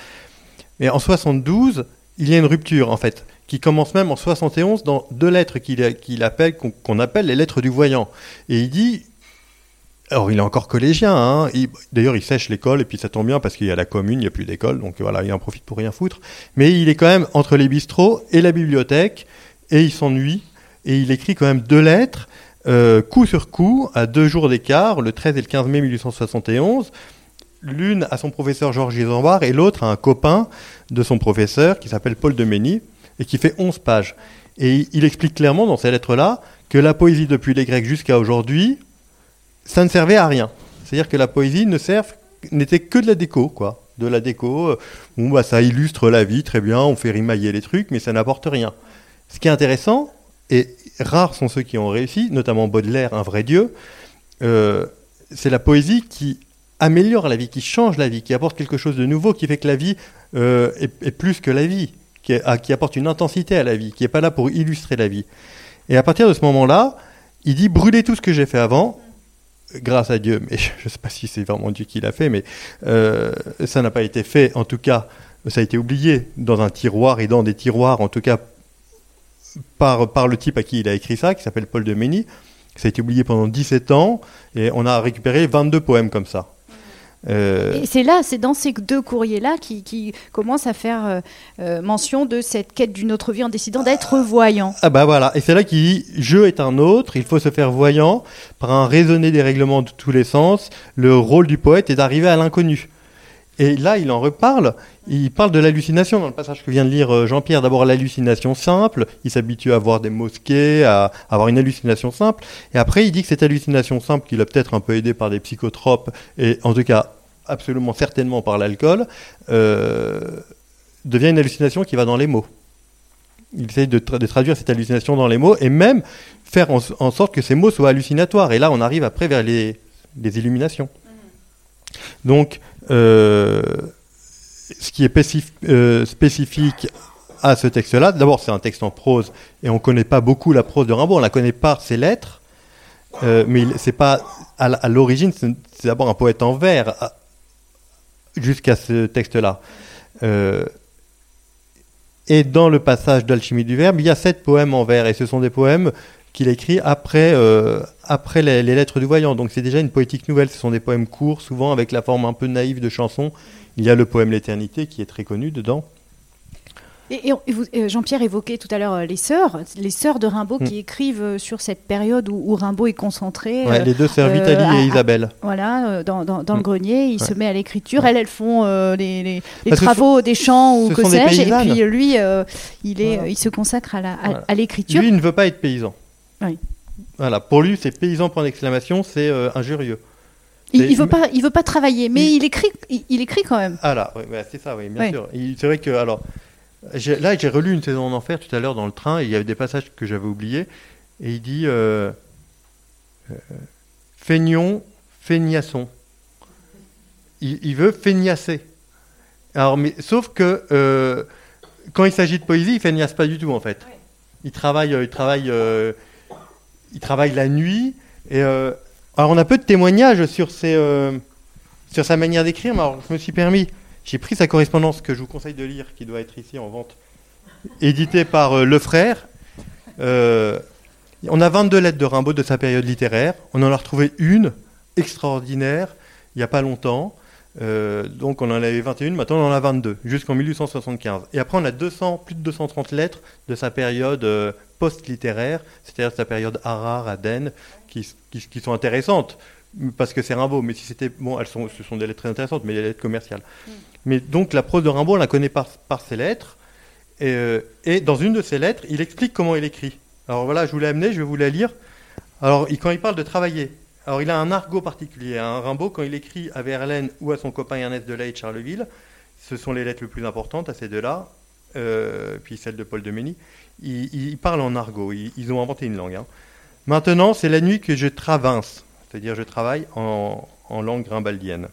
Mais en 72, il y a une rupture en fait, qui commence même en 71 dans deux lettres qu'il qu'il appelle, qu'on appelle les lettres du voyant. Et il dit, alors il est encore collégien, hein, il- d'ailleurs il sèche l'école et puis ça tombe bien parce qu'il y a la commune, il n'y a plus d'école, donc voilà, il en profite pour rien foutre. Mais il est quand même entre les bistrots et la bibliothèque et il s'ennuie et il écrit quand même deux lettres, euh, coup sur coup, à deux jours d'écart, le 13 et le 15 mai 1871 l'une à son professeur Georges Isambard et l'autre à un copain de son professeur qui s'appelle Paul de Mény et qui fait 11 pages. Et il explique clairement dans ces lettres-là que la poésie depuis les Grecs jusqu'à aujourd'hui, ça ne servait à rien. C'est-à-dire que la poésie n'était que de la déco, quoi. De la déco, euh, bah, ça illustre la vie, très bien, on fait rimailler les trucs, mais ça n'apporte rien. Ce qui est intéressant, et rares sont ceux qui ont réussi, notamment Baudelaire, un vrai dieu, euh, c'est la poésie qui améliore la vie, qui change la vie, qui apporte quelque chose de nouveau, qui fait que la vie euh, est, plus que la vie, qui apporte une intensité à la vie, qui n'est pas là pour illustrer la vie. Et à partir de ce moment-là, il dit brûlez tout ce que j'ai fait avant, grâce à Dieu, mais je ne sais pas si c'est vraiment Dieu qui l'a fait, mais euh, ça n'a pas été fait, en tout cas, ça a été oublié dans un tiroir et dans des tiroirs, en tout cas, par, par le type à qui il a écrit ça, qui s'appelle Paul de Mény. Ça a été oublié pendant 17 ans, et on a récupéré 22 poèmes comme ça. Euh, Et c'est là, c'est dans ces deux courriers-là qui, qui commence à faire euh, euh, mention de cette quête d'une autre vie en décidant d'être voyant. Ah bah voilà, et c'est là qu'il dit je est un autre, il faut se faire voyant par un raisonner des règlements de tous les sens. Le rôle du poète est d'arriver à l'inconnu. Et là, il en reparle. Il parle de l'hallucination dans le passage que vient de lire euh, Jean-Pierre. D'abord, l'hallucination simple. Il s'habitue à voir des mosquées, à avoir une hallucination simple. Et après, il dit que cette hallucination simple, qu'il a peut-être un peu aidé par des psychotropes, et en tout cas, absolument certainement par l'alcool, euh, devient une hallucination qui va dans les mots. Il essaye de, tra- de traduire cette hallucination dans les mots et même faire en, en sorte que ces mots soient hallucinatoires. Et là, on arrive après vers les, les illuminations. Donc, euh, ce qui est euh, spécifique à ce texte-là, d'abord, c'est un texte en prose et on ne connaît pas beaucoup la prose de Rimbaud. On la connaît par ses lettres, euh, mais c'est pas à, l'origine. C'est d'abord un poète en vers jusqu'à ce texte-là. Euh, et dans le passage d'Alchimie du Verbe, il y a sept poèmes en vers, et ce sont des poèmes qu'il a écrits après, euh, après les, les lettres du voyant. Donc c'est déjà une poétique nouvelle, ce sont des poèmes courts, souvent avec la forme un peu naïve de chanson. Il y a le poème L'éternité qui est très connu dedans. Et, Jean-Pierre évoquait tout à l'heure les sœurs, les sœurs de Rimbaud qui mm. écrivent sur cette période où, Rimbaud est concentré. les deux sœurs Vitalie et Isabelle. voilà, dans, dans, le mm. grenier, il se met à l'écriture. Elles, elles font les, les, travaux des champs ou que sais-je. Et puis lui, il, est, il se consacre à l'écriture. Lui, il ne veut pas être paysan. Oui. Voilà, pour lui, c'est paysan point d'exclamation, c'est injurieux. Il, ne veut pas, il veut pas travailler, mais il, écrit, il, écrit quand même. Ah là, c'est ça, oui, bien sûr. C'est vrai que alors, là, j'ai relu une saison en enfer tout à l'heure dans le train, et il y avait des passages que j'avais oubliés, et il dit euh, euh feignon, feignasson. Il, veut feignasser. Alors, mais sauf que euh, quand il s'agit de poésie, il feignasse pas du tout en fait. Il travaille, euh, il travaille, il travaille la nuit et alors on a peu de témoignages sur, euh, sur sa manière d'écrire, mais alors je me suis permis, j'ai pris sa correspondance que je vous conseille de lire, qui doit être ici en vente, éditée par euh, Le Frère. Euh, on a 22 lettres de Rimbaud de sa période littéraire, on en a retrouvé une extraordinaire il n'y a pas longtemps. Donc on en avait 21, maintenant on en a 22, jusqu'en 1875. Et après on a 200, plus de 230 lettres de sa période post-littéraire, c'est-à-dire sa période Harare, Aden, qui, sont intéressantes parce que c'est Rimbaud, mais si c'était bon, elles sont, ce sont des lettres très intéressantes, mais des lettres commerciales. Mm. Mais donc la prose de Rimbaud, on la connaît par, par ses lettres, euh, et, dans une de ses lettres, il explique comment il écrit. Alors voilà, je vous l'ai amené, je vais vous la lire. Alors quand il parle de travailler, alors il a un argot particulier. Hein. Rimbaud, quand il écrit à Verlaine ou à son copain Ernest Delay de Charleville, ce sont les lettres les plus importantes à ces deux-là, euh, puis celle de Paul de Mény. Il, parle en argot. Ils, ont inventé une langue. Hein. Maintenant, c'est la nuit que je travince, c'est-à-dire je travaille en, langue grimbaldienne.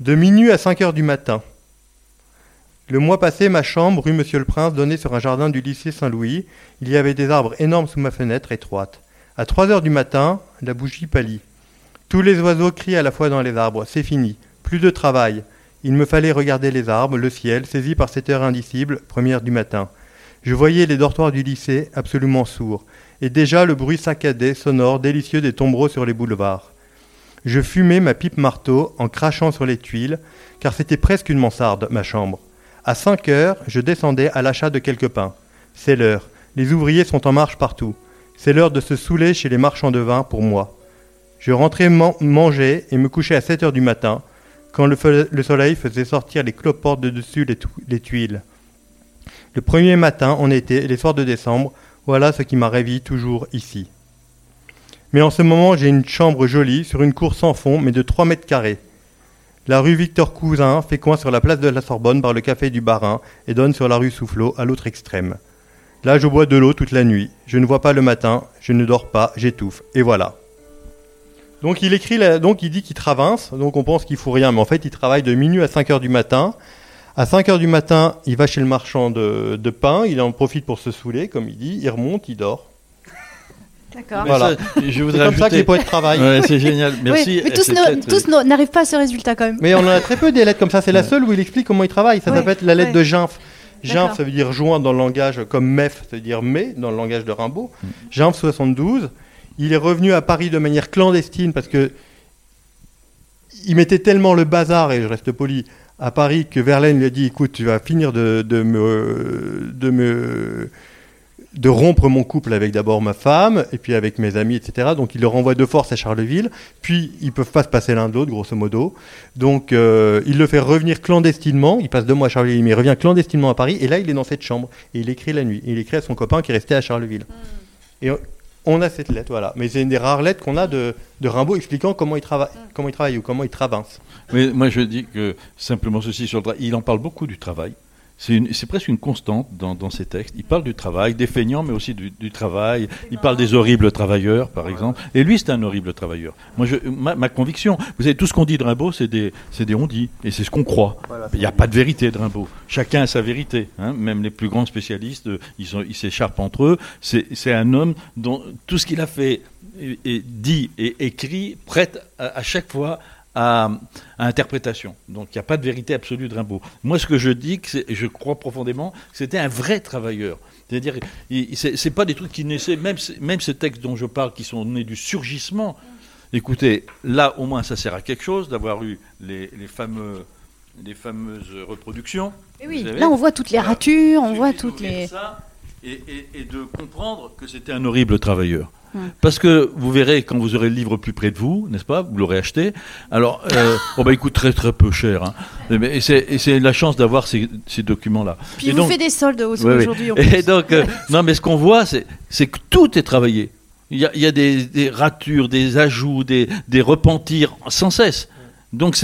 De minuit à 5 heures du matin. Le mois passé, ma chambre, rue Monsieur le Prince, donnait sur un jardin du lycée Saint-Louis. Il y avait des arbres énormes sous ma fenêtre étroite. À 3 heures du matin, la bougie pâlit. Tous les oiseaux crient à la fois dans les arbres. C'est fini. Plus de travail. Il me fallait regarder les arbres, le ciel, saisi par cette heure indicible, première du matin. Je voyais les dortoirs du lycée, absolument sourds et déjà le bruit saccadé, sonore, délicieux des tombereaux sur les boulevards. Je fumais ma pipe marteau en crachant sur les tuiles, car c'était presque une mansarde, ma chambre. À cinq heures, je descendais à l'achat de quelques pains. C'est l'heure. Les ouvriers sont en marche partout. C'est l'heure de se saouler chez les marchands de vin pour moi. Je rentrais manger et me couchais à 7 heures du matin, quand le, soleil faisait sortir les cloportes de dessus les, tuiles. Le premier matin, on était, les soirs de décembre, voilà ce qui m'a réveillé toujours ici. Mais en ce moment, j'ai une chambre jolie sur une cour sans fond, mais de 3 mètres carrés. La rue Victor Cousin fait coin sur la place de la Sorbonne par le café du Barin et donne sur la rue Soufflot à l'autre extrême. Là, je bois de l'eau toute la nuit. Je ne vois pas le matin, je ne dors pas, j'étouffe. Et voilà. Donc il écrit, donc il dit qu'il travaille, donc on pense qu'il fout rien, mais en fait il travaille de minuit à 5 heures du matin. À 5 heures du matin, il va chez le marchand de, pain, il en profite pour se saouler, comme il dit, il remonte, il dort. D'accord. Voilà. je voudrais c'est comme ça que les poètes travaillent. Ouais, c'est génial. Merci. mais tous, n'arrivent pas à ce résultat quand même. Mais on en a très peu des lettres comme ça. C'est la seule où il explique comment il travaille. Ça s'appelle la lettre de Ginf. Ginf, ça veut dire joint dans le langage, comme mef, ça veut dire mais dans le langage de Rimbaud. Mm. 72. Il est revenu à Paris de manière clandestine parce que il mettait tellement le bazar, et je reste poli, à Paris que Verlaine lui a dit écoute, tu vas finir de, de me, de me de rompre mon couple avec d'abord ma femme et puis avec mes amis, etc. Donc il le renvoie de force à Charleville. Puis ils peuvent pas se passer l'un de l'autre, grosso modo. Donc euh, il le fait revenir clandestinement. Il passe deux mois à Charleville, mais il revient clandestinement à Paris. Et là, il est dans cette chambre et il écrit la nuit. il écrit à son copain qui est resté à Charleville. Hmm. Et on a cette lettre, voilà. Mais c'est une des rares lettres qu'on a de, de, Rimbaud expliquant comment il, travaille, mm. comment il travaille ou comment il travaille. Mais moi, je dis que simplement ceci sur le travail. Il en parle beaucoup du travail. C'est presque une constante dans, dans, ses textes. Il parle du travail, des feignants, mais aussi du, du travail. Il parle des horribles travailleurs, par exemple. Et lui, c'est un horrible travailleur. Moi, je, ma, conviction, vous savez, tout ce qu'on dit de Rimbaud, c'est des, des on-dit. Et c'est ce qu'on croit. Il n'y a pas de vérité de Rimbaud. Chacun a sa vérité. Hein. Même les plus grands spécialistes, ils s'écharpent entre eux. C'est un homme dont tout ce qu'il a fait et, dit et écrit prête à chaque fois à, interprétation. Donc il n'y a pas de vérité absolue de Rimbaud. Moi, ce que je dis, je crois profondément, c'était un vrai travailleur. C'est-à-dire, c'est pas des trucs qui naissaient, même, même ces textes dont je parle, qui sont nés du surgissement. Écoutez, là, au moins, ça sert à quelque chose d'avoir eu les, fameux les fameuses reproductions. Et oui, là on voit toutes les ratures, on voit toutes les. Ça et, et, de comprendre que c'était un horrible travailleur. Parce que vous verrez quand vous aurez le livre plus près de vous, n'est-ce pas Vous l'aurez acheté. Alors, euh, oh bah, il coûte très très peu cher. Hein. Et c'est la chance d'avoir ces, ces documents-là. Puis et vous fait des soldes aujourd'hui. Et donc, euh, non, mais ce qu'on voit, c'est que tout est travaillé. Il y a, il y a des, des, ratures, des ajouts, des, des repentirs sans cesse. Donc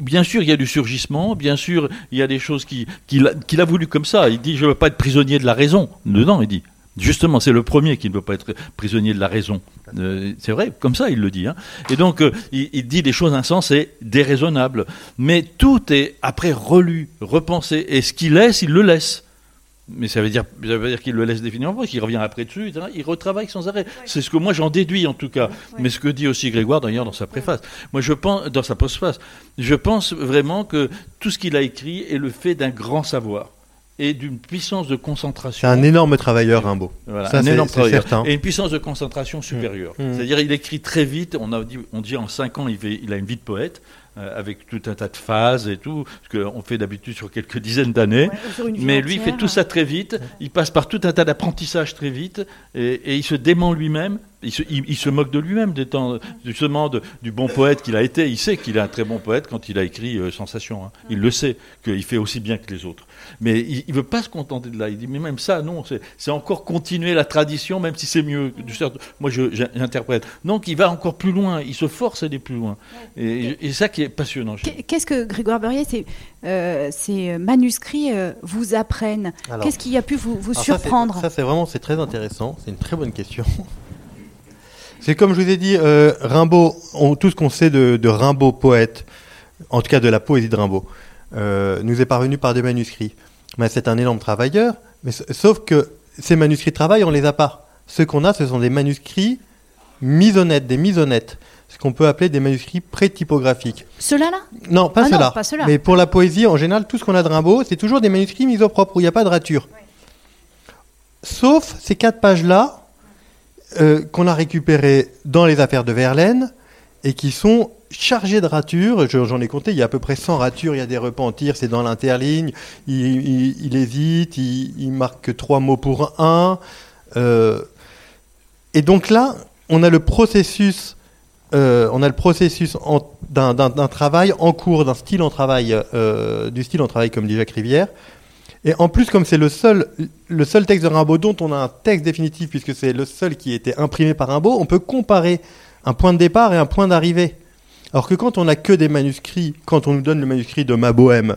bien sûr il y a du surgissement, bien sûr il y a des choses qu'il qui, a, a, voulu comme ça. Il dit je ne veux pas être prisonnier de la raison. Dedans il dit justement c'est le premier qui ne veut pas être prisonnier de la raison. Euh, c'est vrai comme ça il le dit. Hein. Et donc euh, il, il, dit des choses insensées, déraisonnables. Mais tout est après relu, repensé. Et ce qu'il laisse il le laisse. Mais ça veut dire, dire qu'il le laisse définitivement, qu'il revient après dessus, il retravaille sans arrêt. C'est ce que moi j'en déduis en tout cas. Mais ce que dit aussi Grégoire d'ailleurs dans sa préface. Moi je pense, dans sa postface, je pense vraiment que tout ce qu'il a écrit est le fait d'un grand savoir et d'une puissance de concentration. C'est un énorme travailleur, Rimbaud. Voilà, un énorme travailleur. Et une puissance de concentration supérieure. Mmh. Mmh. C'est-à-dire, il écrit très vite. On, a dit, on dit en cinq ans, il, fait, il a une vie de poète. Euh, avec tout un tas de phases et tout, ce qu'on fait d'habitude sur quelques dizaines d'années. mais lui, il fait tout ça très vite, il passe par tout un tas d'apprentissages très vite, et, il se dément lui-même, il se, moque de lui-même, justement du bon poète qu'il a été. Il sait qu'il est un très bon poète quand il a écrit euh, Sensation. Hein. Il le sait, qu'il fait aussi bien que les autres. Mais il ne veut pas se contenter de là. Il dit, mais même ça, non, c'est encore continuer la tradition, même si c'est mieux. Moi, j'interprète. Donc, il va encore plus loin, il se force à aller plus loin. Et, c'est ça qui est passionnant. Qu'est-ce que Grégoire Berrier, ces, euh, ces manuscrits euh, vous apprennent? Qu'est-ce qui a pu vous, vous surprendre? Ça, c'est vraiment c'est très intéressant. C'est une très bonne question. C'est comme je vous ai dit, euh, Rimbaud, tout ce qu'on sait de, de, Rimbaud poète, en tout cas de la poésie de Rimbaud, euh, nous est parvenu par des manuscrits. C'est un énorme travailleur, mais sauf que ces manuscrits de travail, on les a pas. Ce qu'on a, ce sont des manuscrits mis honnêtes, des mises honnêtes ce qu'on peut appeler des manuscrits pré-typographiques. Ceux-là non, pas ah ceux-là. Mais pour la poésie, en général, tout ce qu'on a de Rimbaud, c'est toujours des manuscrits mis au propre, où il n'y a pas de rature. Sauf ces quatre pages-là, euh, qu'on a récupérées dans les affaires de Verlaine, et qui sont chargées de ratures. J'en ai compté, il y a à peu près 100 ratures, il y a des repentirs, c'est dans l'interligne, il, hésite, il, marque trois mots pour un. Euh, et donc là, on a le processus euh, on a le processus d'un travail en cours, d'un style en travail, euh, du style en travail comme dit Jacques Rivière. Et en plus, comme c'est le seul, le seul texte de Rimbaud dont on a un texte définitif, puisque c'est le seul qui a été imprimé par Rimbaud, on peut comparer un point de départ et un point d'arrivée. Alors que quand on n'a que des manuscrits, quand on nous donne le manuscrit de Ma Bohème,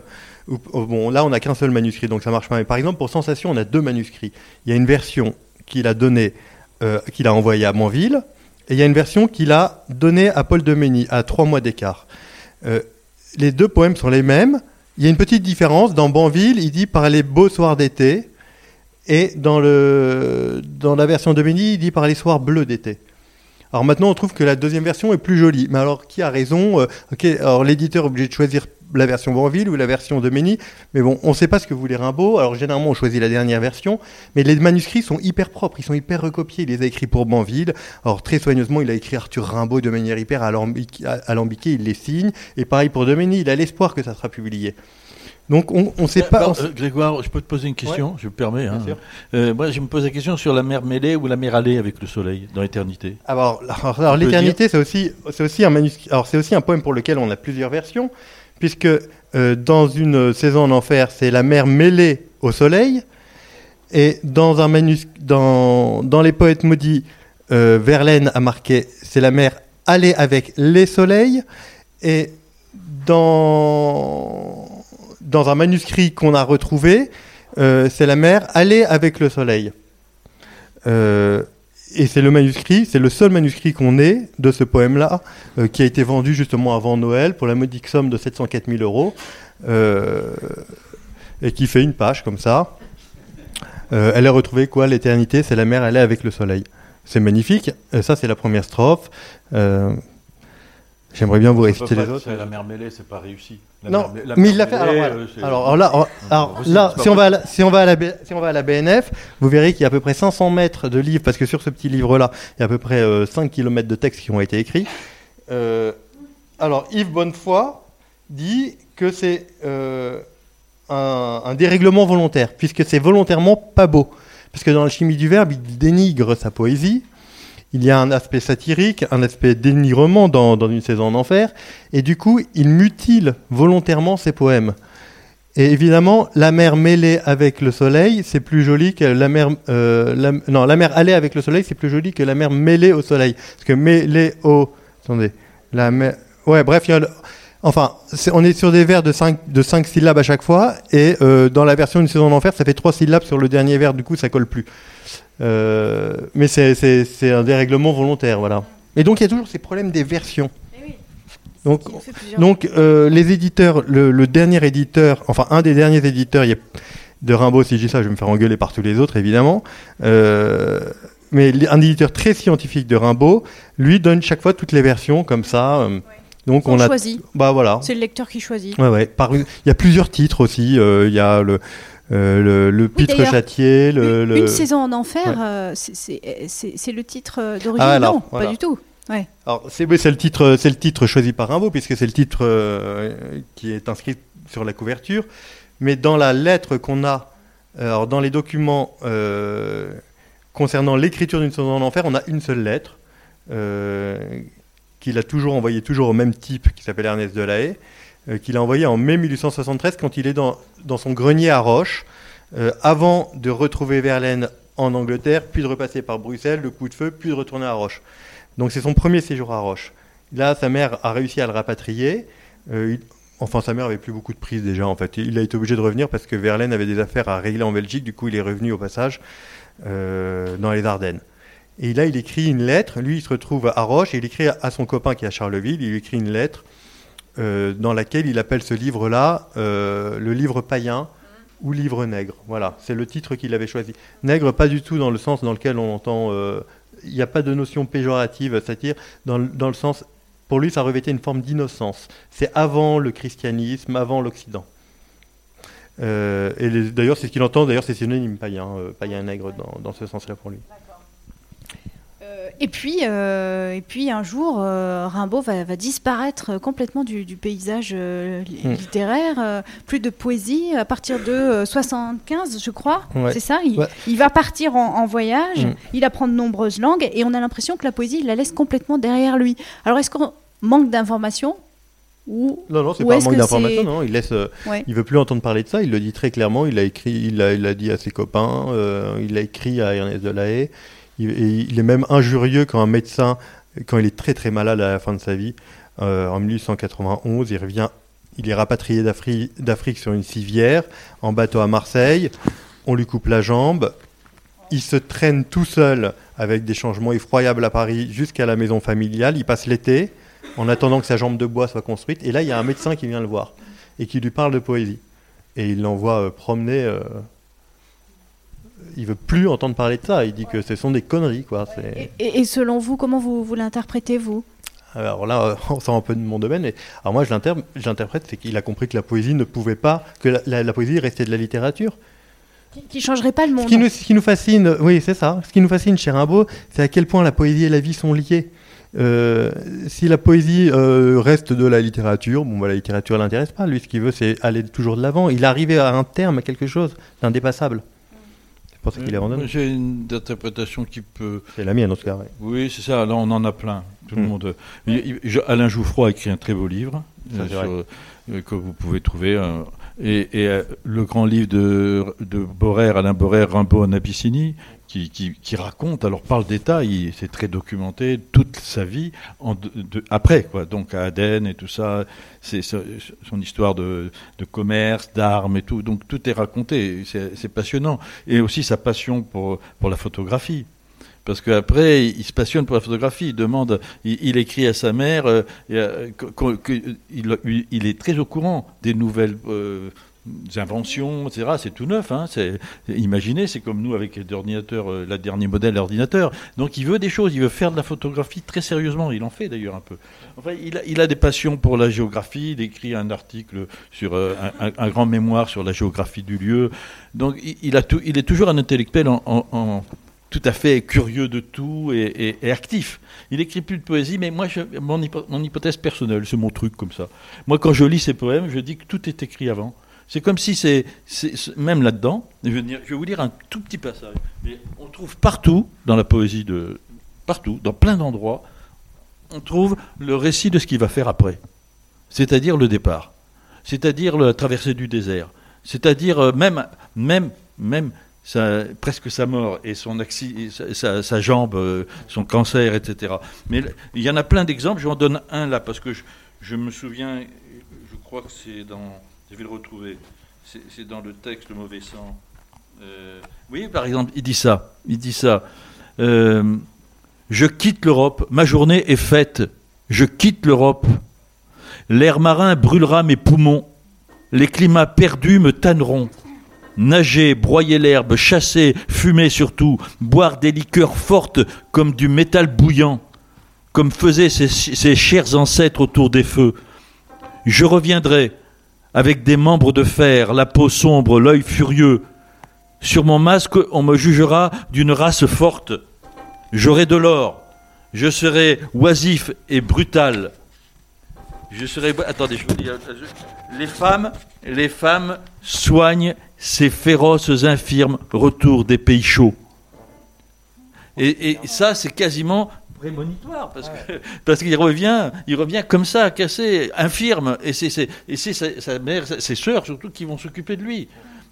oh, là on n'a qu'un seul manuscrit, donc ça marche pas. Mais par exemple, pour Sensation, on a deux manuscrits. Il y a une version qu'il a donnée, euh, qu'il a envoyée à Manville, et il y a une version qu'il a donnée à Paul de Mény, à trois mois d'écart. Euh, les deux poèmes sont les mêmes. Il y a une petite différence. Dans Banville, il dit par les beaux soirs d'été. Et dans, dans la version de Mény, il dit par les soirs bleus d'été. Alors maintenant, on trouve que la deuxième version est plus jolie. Mais alors, qui a raison? Euh, alors l'éditeur est obligé de choisir la version Banville ou la version de. Mais bon, on ne sait pas ce que voulait Rimbaud. Alors généralement, on choisit la dernière version. Mais les manuscrits sont hyper propres, ils sont hyper recopiés. Il les a écrits pour Banville. Alors très soigneusement, il a écrit Arthur Rimbaud de manière hyper alambiquée, il les signe. Et pareil pour Mény, il a l'espoir que ça sera publié. Donc on ne sait pas. Euh, Grégoire, je peux te poser une question, je me permets. Hein. Euh, moi, je me pose la question sur la mer mêlée ou la mer allée avec le soleil dans l'éternité. Alors, alors, l'éternité, c'est aussi, c'est aussi un manuscrit. Alors c'est aussi un poème pour lequel on a plusieurs versions, puisque euh, dans une saison en enfer, c'est la mer mêlée au soleil, et dans un dans, dans les poètes maudits, Verlaine a marqué c'est la mer allée avec les soleils, et dans dans un manuscrit qu'on a retrouvé, euh, c'est la mer allée avec le soleil. Euh, et c'est le manuscrit, c'est le seul manuscrit qu'on ait de ce poème-là, euh, qui a été vendu justement avant Noël pour la modique somme de 704 000 euros, et qui fait une page comme ça. elle est retrouvée quoi L'éternité, c'est la mer allée avec le soleil. C'est magnifique. ça, c'est la première strophe. J'aimerais bien vous réciter les autres. La mer mêlée, c'est pas réussi. non, mais il l'a fait. Alors, là, là si, on va à la, si, on va à la, si on va à la BNF, vous verrez qu'il y a à peu près 500 mètres de livres, parce que sur ce petit livre-là, il y a à peu près 5 euh, km de textes qui ont été écrits. Euh, alors, Yves Bonnefoy dit que c'est euh, un, un dérèglement volontaire, puisque c'est volontairement pas beau. Parce que dans la chimie du verbe, il dénigre sa poésie. Il y a un aspect satirique, un aspect dénigrement dans, dans une saison en enfer, et du coup, il mutile volontairement ses poèmes. Et évidemment, la mer mêlée avec le soleil, c'est plus joli que la mer. euh, non, la mer allée avec le soleil, c'est plus joli que la mer mêlée au soleil. Parce que mêlée au. Attendez. La mer. Ouais, bref, il y a Enfin, on est sur des vers de 5 de cinq syllabes à chaque fois, et euh, dans la version d'une saison d'enfer, ça fait 3 syllabes sur le dernier vers, du coup, ça colle plus. Euh, mais c'est- un dérèglement volontaire, voilà. Et donc, il y a toujours ces problèmes des versions. Donc, donc euh, les éditeurs, le, le dernier éditeur, enfin un des derniers éditeurs il a- de Rimbaud, si je dis ça, je vais me faire engueuler par tous les autres, évidemment. Euh, mais un éditeur très scientifique de Rimbaud, lui donne chaque fois toutes les versions comme ça. Donc On on a, choisit. bah voilà. C'est le lecteur qui choisit. Ouais, ouais. Par une- il y a plusieurs titres aussi. euh, Il y a le euh, le, le pitre châtier, le, une, le- une saison en enfer, Ouais. euh, c'est- le titre euh, d'origine Ah, Non, voilà. pas du tout. Ouais. Alors, c'est le titre, c'est le titre choisi par Rimbaud puisque c'est le titre qui est inscrit sur la couverture. Mais dans la lettre qu'on a, alors dans les documents concernant l'écriture d'une saison en enfer, on a une seule lettre qu'il a toujours envoyée toujours au même type qui s'appelle Ernest Delahaye, euh, qu'il a envoyé en mai 1873 quand il est dans, dans son grenier à Roche, euh, avant de retrouver Verlaine en Angleterre, puis de repasser par Bruxelles, le coup de feu, puis de retourner à Roche. Donc c'est son premier séjour à Roche. Là, sa mère a réussi à le rapatrier. Euh, Enfin, sa mère avait plus beaucoup de prise déjà, en fait. Il a été obligé de revenir parce que Verlaine avait des affaires à régler en Belgique. Du coup, il est revenu au passage dans les Ardennes. Et là, il écrit une lettre. Lui, il se retrouve à Roche et il écrit à son copain qui est à Charleville. Il écrit une lettre euh, dans laquelle il appelle ce livre-là euh, le livre païen ou livre nègre. Voilà, c'est le titre qu'il avait choisi. Nègre, pas du tout dans le sens dans lequel on entend. euh, Il n'y a pas de notion péjorative, satire, dans, dans le sens. Pour lui, ça revêtait une forme d'innocence. C'est avant le christianisme, avant l'Occident. Et d'ailleurs, c'est ce qu'il entend. D'ailleurs, c'est synonyme païen, païen nègre dans ce sens-là pour lui. Et puis, euh, et puis un jour, euh, Rimbaud va, va disparaître complètement du, du paysage euh, li- Mm. littéraire. plus de poésie à partir de euh, 75, je crois. Ouais. C'est ça. Il, Ouais. il va partir en, en voyage. Mm. Il apprend de nombreuses langues et on a l'impression que la poésie, il la laisse complètement derrière lui. Alors, est-ce qu'on manque d'informations ou Non, non, c'est pas un manque que d'information. Non, il laisse. euh, Ouais. Il veut plus entendre parler de ça. Il le dit très clairement. Il a écrit. Il a, il a dit à ses copains. euh, il a écrit à Ernest Delahaye. Il, est même injurieux quand un médecin, quand il est très très malade à la fin de sa vie, euh, en 1891, il revient. Il est rapatrié d'Afrique d'Afrique sur une civière en bateau à Marseille. On lui coupe la jambe. Il se traîne tout seul avec des changements effroyables à Paris jusqu'à la maison familiale. Il passe l'été en attendant que sa jambe de bois soit construite. Et là, il y a un médecin qui vient le voir et qui lui parle de poésie. Et il l'envoie euh, promener. euh, Il veut plus entendre parler de ça. Il dit que ce sont des conneries, quoi. Et, et- et selon vous, comment vous, vous l'interprétez, vous? Alors là, euh, on sort un peu de mon domaine. Et... Alors moi, je l'inter- je l'interprète, c'est qu'il a compris que la poésie ne pouvait pas, que la, la- la poésie restait de la littérature. Qui- Qui changerait pas le Ce monde qui, nous, ce qui nous fascine, oui, c'est ça. Ce qui nous fascine chez Rimbaud, c'est à quel point la poésie et la vie sont liées. Euh, si la poésie euh, reste de la littérature, bon, bah, la littérature l'intéresse pas. Lui, ce qu'il veut, c'est aller toujours de l'avant. Il est arrivé à un terme, à quelque chose d'indépassable. Qu'il abandonné. J'ai une interprétation qui peut. C'est la mienne, en tout cas. ouais. Oui, c'est ça. Là, on en a plein. Tout le Mm. monde. Il- il- je- Alain Jouffroy a écrit un très beau livre Ça, euh, sur- euh, que vous pouvez trouver. euh, et et, euh, le grand livre de, de Borer, Alain Borer, Rimbaud en Abyssinie, qui, raconte, alors par le détail, c'est très documenté, toute sa vie après, quoi. Donc à Aden et tout ça, c'est son histoire de, commerce, d'armes et tout. Donc tout est raconté. C'est passionnant. Et aussi sa passion pour, pour la photographie. Parce qu'après, il se passionne pour la photographie. Il demande, il, écrit à sa mère, euh, euh, que- que- que- il, il est très au courant des nouvelles euh, inventions, etc. C'est tout neuf. Hein. C'est- Imaginez, c'est comme nous avec l'ordinateur, euh, la dernier modèle d'ordinateur. Donc il veut des choses, il veut faire de la photographie très sérieusement. Il en fait d'ailleurs un peu. Enfin, il, a, des passions pour la géographie. Il écrit un article sur euh, un, grand mémoire sur la géographie du lieu. Donc il, est toujours un intellectuel tout à fait curieux de tout et, actif. Il écrit plus de poésie, mais moi, mon, hypothèse personnelle, c'est mon truc comme ça. Moi, quand je lis ses poèmes, je dis que tout est écrit avant. C'est comme si c'est, même là-dedans, je, je vais vous lire un tout petit passage, on trouve partout dans la poésie de partout, dans plein d'endroits, on trouve le récit de ce qu'il va faire après, c'est-à-dire le départ, c'est-à-dire la traversée du désert, c'est-à-dire euh, même, même, même presque sa mort et son sa, jambe, euh, son cancer, etc. Mais il y en a plein d'exemples. Je vous en donne un là parce que je, me souviens, je crois que c'est dans, je vais le retrouver, c'est dans le texte Le Mauvais Sang. Euh, oui, par exemple, il dit ça. Il dit ça. Euh, je quitte l'Europe, ma journée est faite. Je quitte l'Europe. L'air marin brûlera mes poumons. Les climats perdus me tanneront nager, broyer l'herbe, chasser, fumer surtout, boire des liqueurs fortes comme du métal bouillant, comme faisaient ces, chers ancêtres autour des feux. Je reviendrai avec des membres de fer, la peau sombre, l'œil furieux. Sur mon masque, on me jugera d'une race forte. J'aurai de l'or. Je serai oisif et brutal. Je serai. Attendez, je vous dis. Les femmes, les femmes soignent ces féroces infirmes retour des pays chauds. Et, ça, c'est quasiment prémonitoire, parce que parce qu'il revient, il revient comme ça, cassé, infirme, et c'est sa, mère, ses sœurs surtout qui vont s'occuper de lui.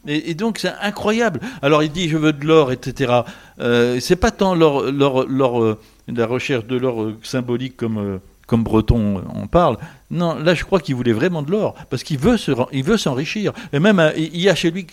Et, donc c'est incroyable. Alors il dit je veux de l'or, etc. Euh, c'est pas tant euh, la recherche de l'or euh, symbolique comme comme Breton en parle. Non, là, je crois qu'il voulait vraiment de l'or, parce qu'il veut, se, il veut s'enrichir. Et même, euh, il y a chez lui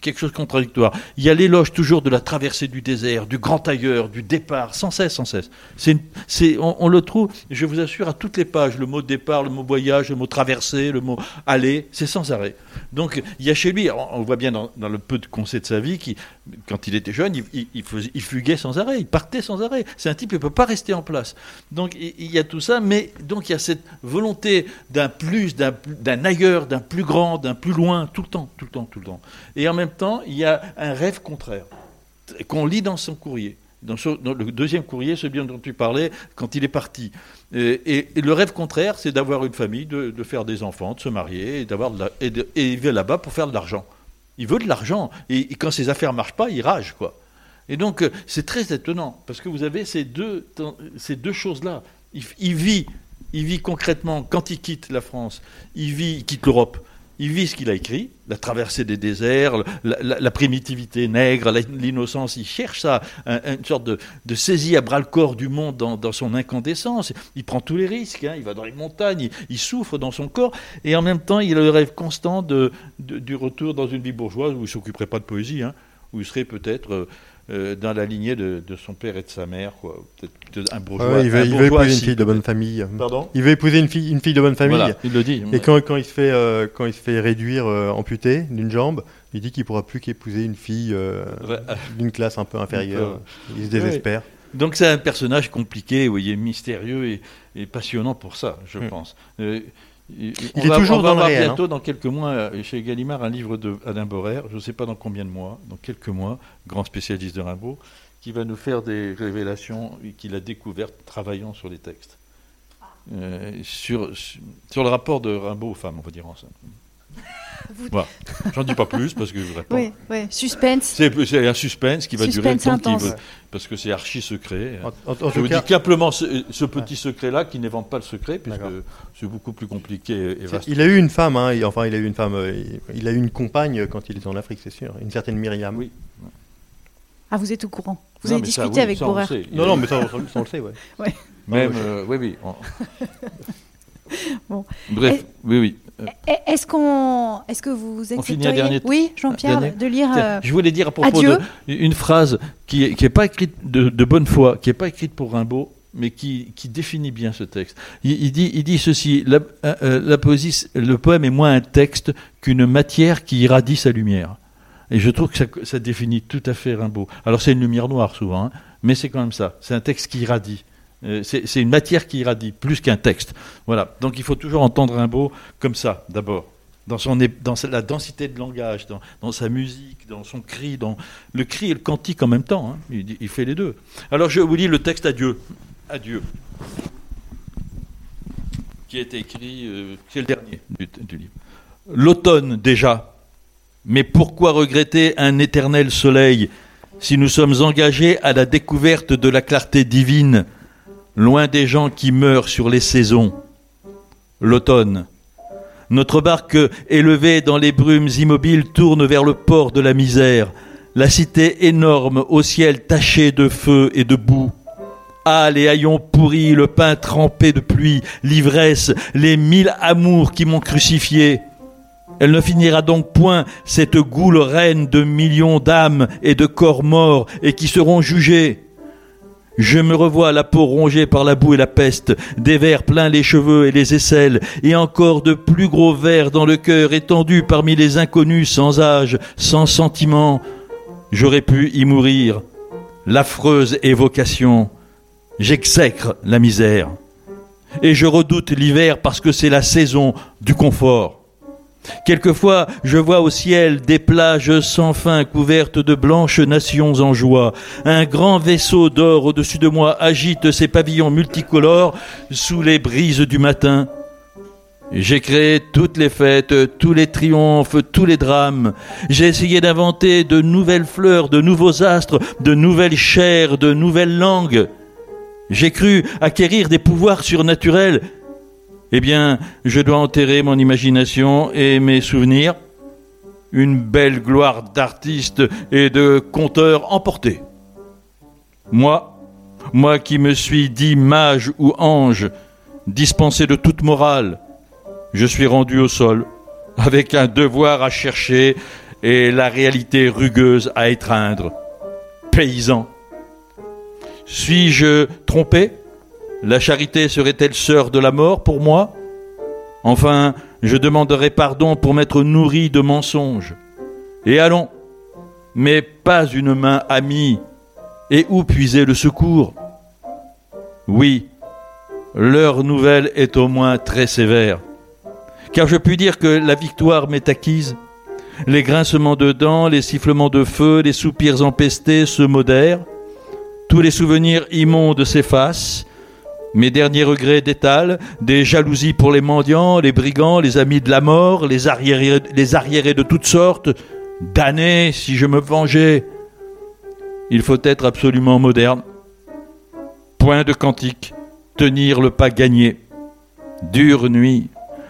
quelque chose de contradictoire. Il y a l'éloge toujours de la traversée du désert, du grand ailleurs, du départ, sans cesse, sans cesse. C'est, on, le trouve, je vous assure, à toutes les pages, le mot départ, le mot voyage, le mot traversée, le mot aller, c'est sans arrêt. Donc, il y a chez lui, on, voit bien dans, le peu de conseils de sa vie, qui, quand il était jeune, il, il, fuguait sans arrêt, il partait sans arrêt. C'est un type qui ne peut pas rester en place. Donc, il y a tout ça, mais donc il y a cette volonté d'un plus, d'un ailleurs, d'un plus grand, d'un plus loin, tout le temps, tout le temps, tout le temps. Et en même temps, il y a un rêve contraire qu'on lit dans son courrier. Dans, le deuxième courrier, celui dont tu parlais, quand il est parti. Et, le rêve contraire, c'est d'avoir une famille, de, faire des enfants, de se marier, et, d'avoir et, il vient là-bas pour faire de l'argent. Il veut de l'argent. Et, quand ses affaires ne marchent pas, il rage, quoi. Et donc, euh, c'est très étonnant, parce que vous avez ces deux, ces deux choses-là. il, vit il vit concrètement, quand il quitte la France, il vit, quitte l'Europe, il vit ce qu'il a écrit, la traversée des déserts, la, primitivité nègre, l'innocence, il cherche ça, une sorte de, saisie à bras-le-corps du monde dans, son incandescence. Il prend tous les risques, hein. il va dans les montagnes, il, souffre dans son corps, et en même temps, il a le rêve constant de, du retour dans une vie bourgeoise où il ne s'occuperait pas de poésie, hein, où il serait peut-être... Euh, euh, dans la lignée de, son père et de sa mère, quoi. Peut-être un bourgeois. il, veut, épouser une fille de bonne famille. Pardon? Il veut épouser une fille, une fille de bonne famille. il le dit. Et quand, quand, il se fait, euh, quand il se fait réduire, euh, amputé d'une jambe, il dit qu'il pourra plus qu'épouser une fille d'une classe un peu inférieure. il se désespère. Donc c'est un personnage compliqué, vous voyez, mystérieux et, passionnant pour ça, je hmm. pense. Il est toujours dans avoir le réel, bientôt, dans quelques mois, euh, chez Gallimard, un livre de Alain Borer, je ne sais pas dans combien de mois, dans quelques mois, grand spécialiste de Rimbaud, qui va nous faire des révélations qu'il a découvertes travaillant sur les textes. Euh, sur, sur le rapport de Rimbaud aux femmes, on va dire en simple. Voilà. J'en dis pas plus parce que je voudrais pas. Oui, oui. Suspense. C'est un suspense qui va durer le temps qu'il veut. Parce que c'est archi secret. je vous dis simplement ce, petit secret-là qui n'évente pas le secret, puisque c'est beaucoup plus compliqué et vaste. Il a eu une femme, hein, enfin il a eu une femme, euh, il a eu une compagne quand il était en Afrique, c'est sûr, une certaine Myriam. Oui. Ah, vous êtes au courant Vous avez discuté avec Borer Non, non, mais ça, on le sait, ouais. ouais. Même, euh, oui, oui. bon. Bref, oui, oui. Est-ce qu'on, est-ce que vous accepteriez, oui, Jean-Pierre, de lire euh, Je voulais dire à propos de une phrase qui n'est est pas écrite de, bonne foi, qui n'est pas écrite pour Rimbaud, mais qui, qui, définit bien ce texte. Il, dit, il dit ceci la, euh, euh, la, poésie, le poème est moins un texte qu'une matière qui irradie sa lumière. Et je trouve que ça, ça définit tout à fait Rimbaud. Alors c'est une lumière noire souvent, hein, mais c'est quand même ça. C'est un texte qui irradie. Euh, c'est une matière qui irradie, plus qu'un texte. Voilà. Donc il faut toujours entendre Rimbaud comme ça, d'abord. dans, son, la densité de langage, dans, sa musique, dans son cri, dans le cri et le cantique en même temps. Hein. Il, fait les deux. Alors je vous lis le texte Adieu. Adieu. Qui est écrit, euh, c'est le dernier du livre. L'automne déjà. Mais pourquoi regretter un éternel soleil si nous sommes engagés à la découverte de la clarté divine, loin des gens qui meurent sur les saisons L'automne notre barque élevée dans les brumes immobiles tourne vers le port de la misère, la cité énorme au ciel taché de feu et de boue. Ah, les haillons pourris, le pain trempé de pluie, l'ivresse, les mille amours qui m'ont crucifié. Elle ne finira donc point, cette goule reine de millions d'âmes et de corps morts et qui seront jugés. Je me revois la peau rongée par la boue et la peste, des vers pleins les cheveux et les aisselles, et encore de plus gros vers dans le cœur étendu parmi les inconnus sans âge, sans sentiment. J'aurais pu y mourir. L'affreuse évocation. J'exècre la misère. Et je redoute l'hiver parce que c'est la saison du confort. Quelquefois, je vois au ciel des plages sans fin couvertes de blanches nations en joie. Un grand vaisseau d'or au-dessus de moi agite ses pavillons multicolores sous les brises du matin. J'ai créé toutes les fêtes, tous les triomphes, tous les drames. J'ai essayé d'inventer de nouvelles fleurs, de nouveaux astres, de nouvelles chairs, de nouvelles langues. J'ai cru acquérir des pouvoirs surnaturels eh bien, je dois enterrer mon imagination et mes souvenirs. Une belle gloire d'artiste et de conteur emporté. Moi, moi qui me suis dit mage ou ange, dispensé de toute morale, je suis rendu au sol, avec un devoir à chercher et la réalité rugueuse à étreindre. Paysan. Suis-je trompé? La charité serait-elle sœur de la mort pour moi? Enfin, je demanderai pardon pour m'être nourri de mensonges. Et allons, mais pas une main amie. Et où puiser le secours? Oui, l'heure nouvelle est au moins très sévère. Car je puis dire que la victoire m'est acquise. Les grincements de dents, les sifflements de feu, les soupirs empestés se modèrent. Tous les souvenirs immondes s'effacent mes derniers regrets d'étal, des jalousies pour les mendiants, les brigands, les amis de la mort, les arriérés, les arriérés de toutes sortes, damnés si je me vengeais. Il faut être absolument moderne. Point de cantique, tenir le pas gagné. Dure nuit,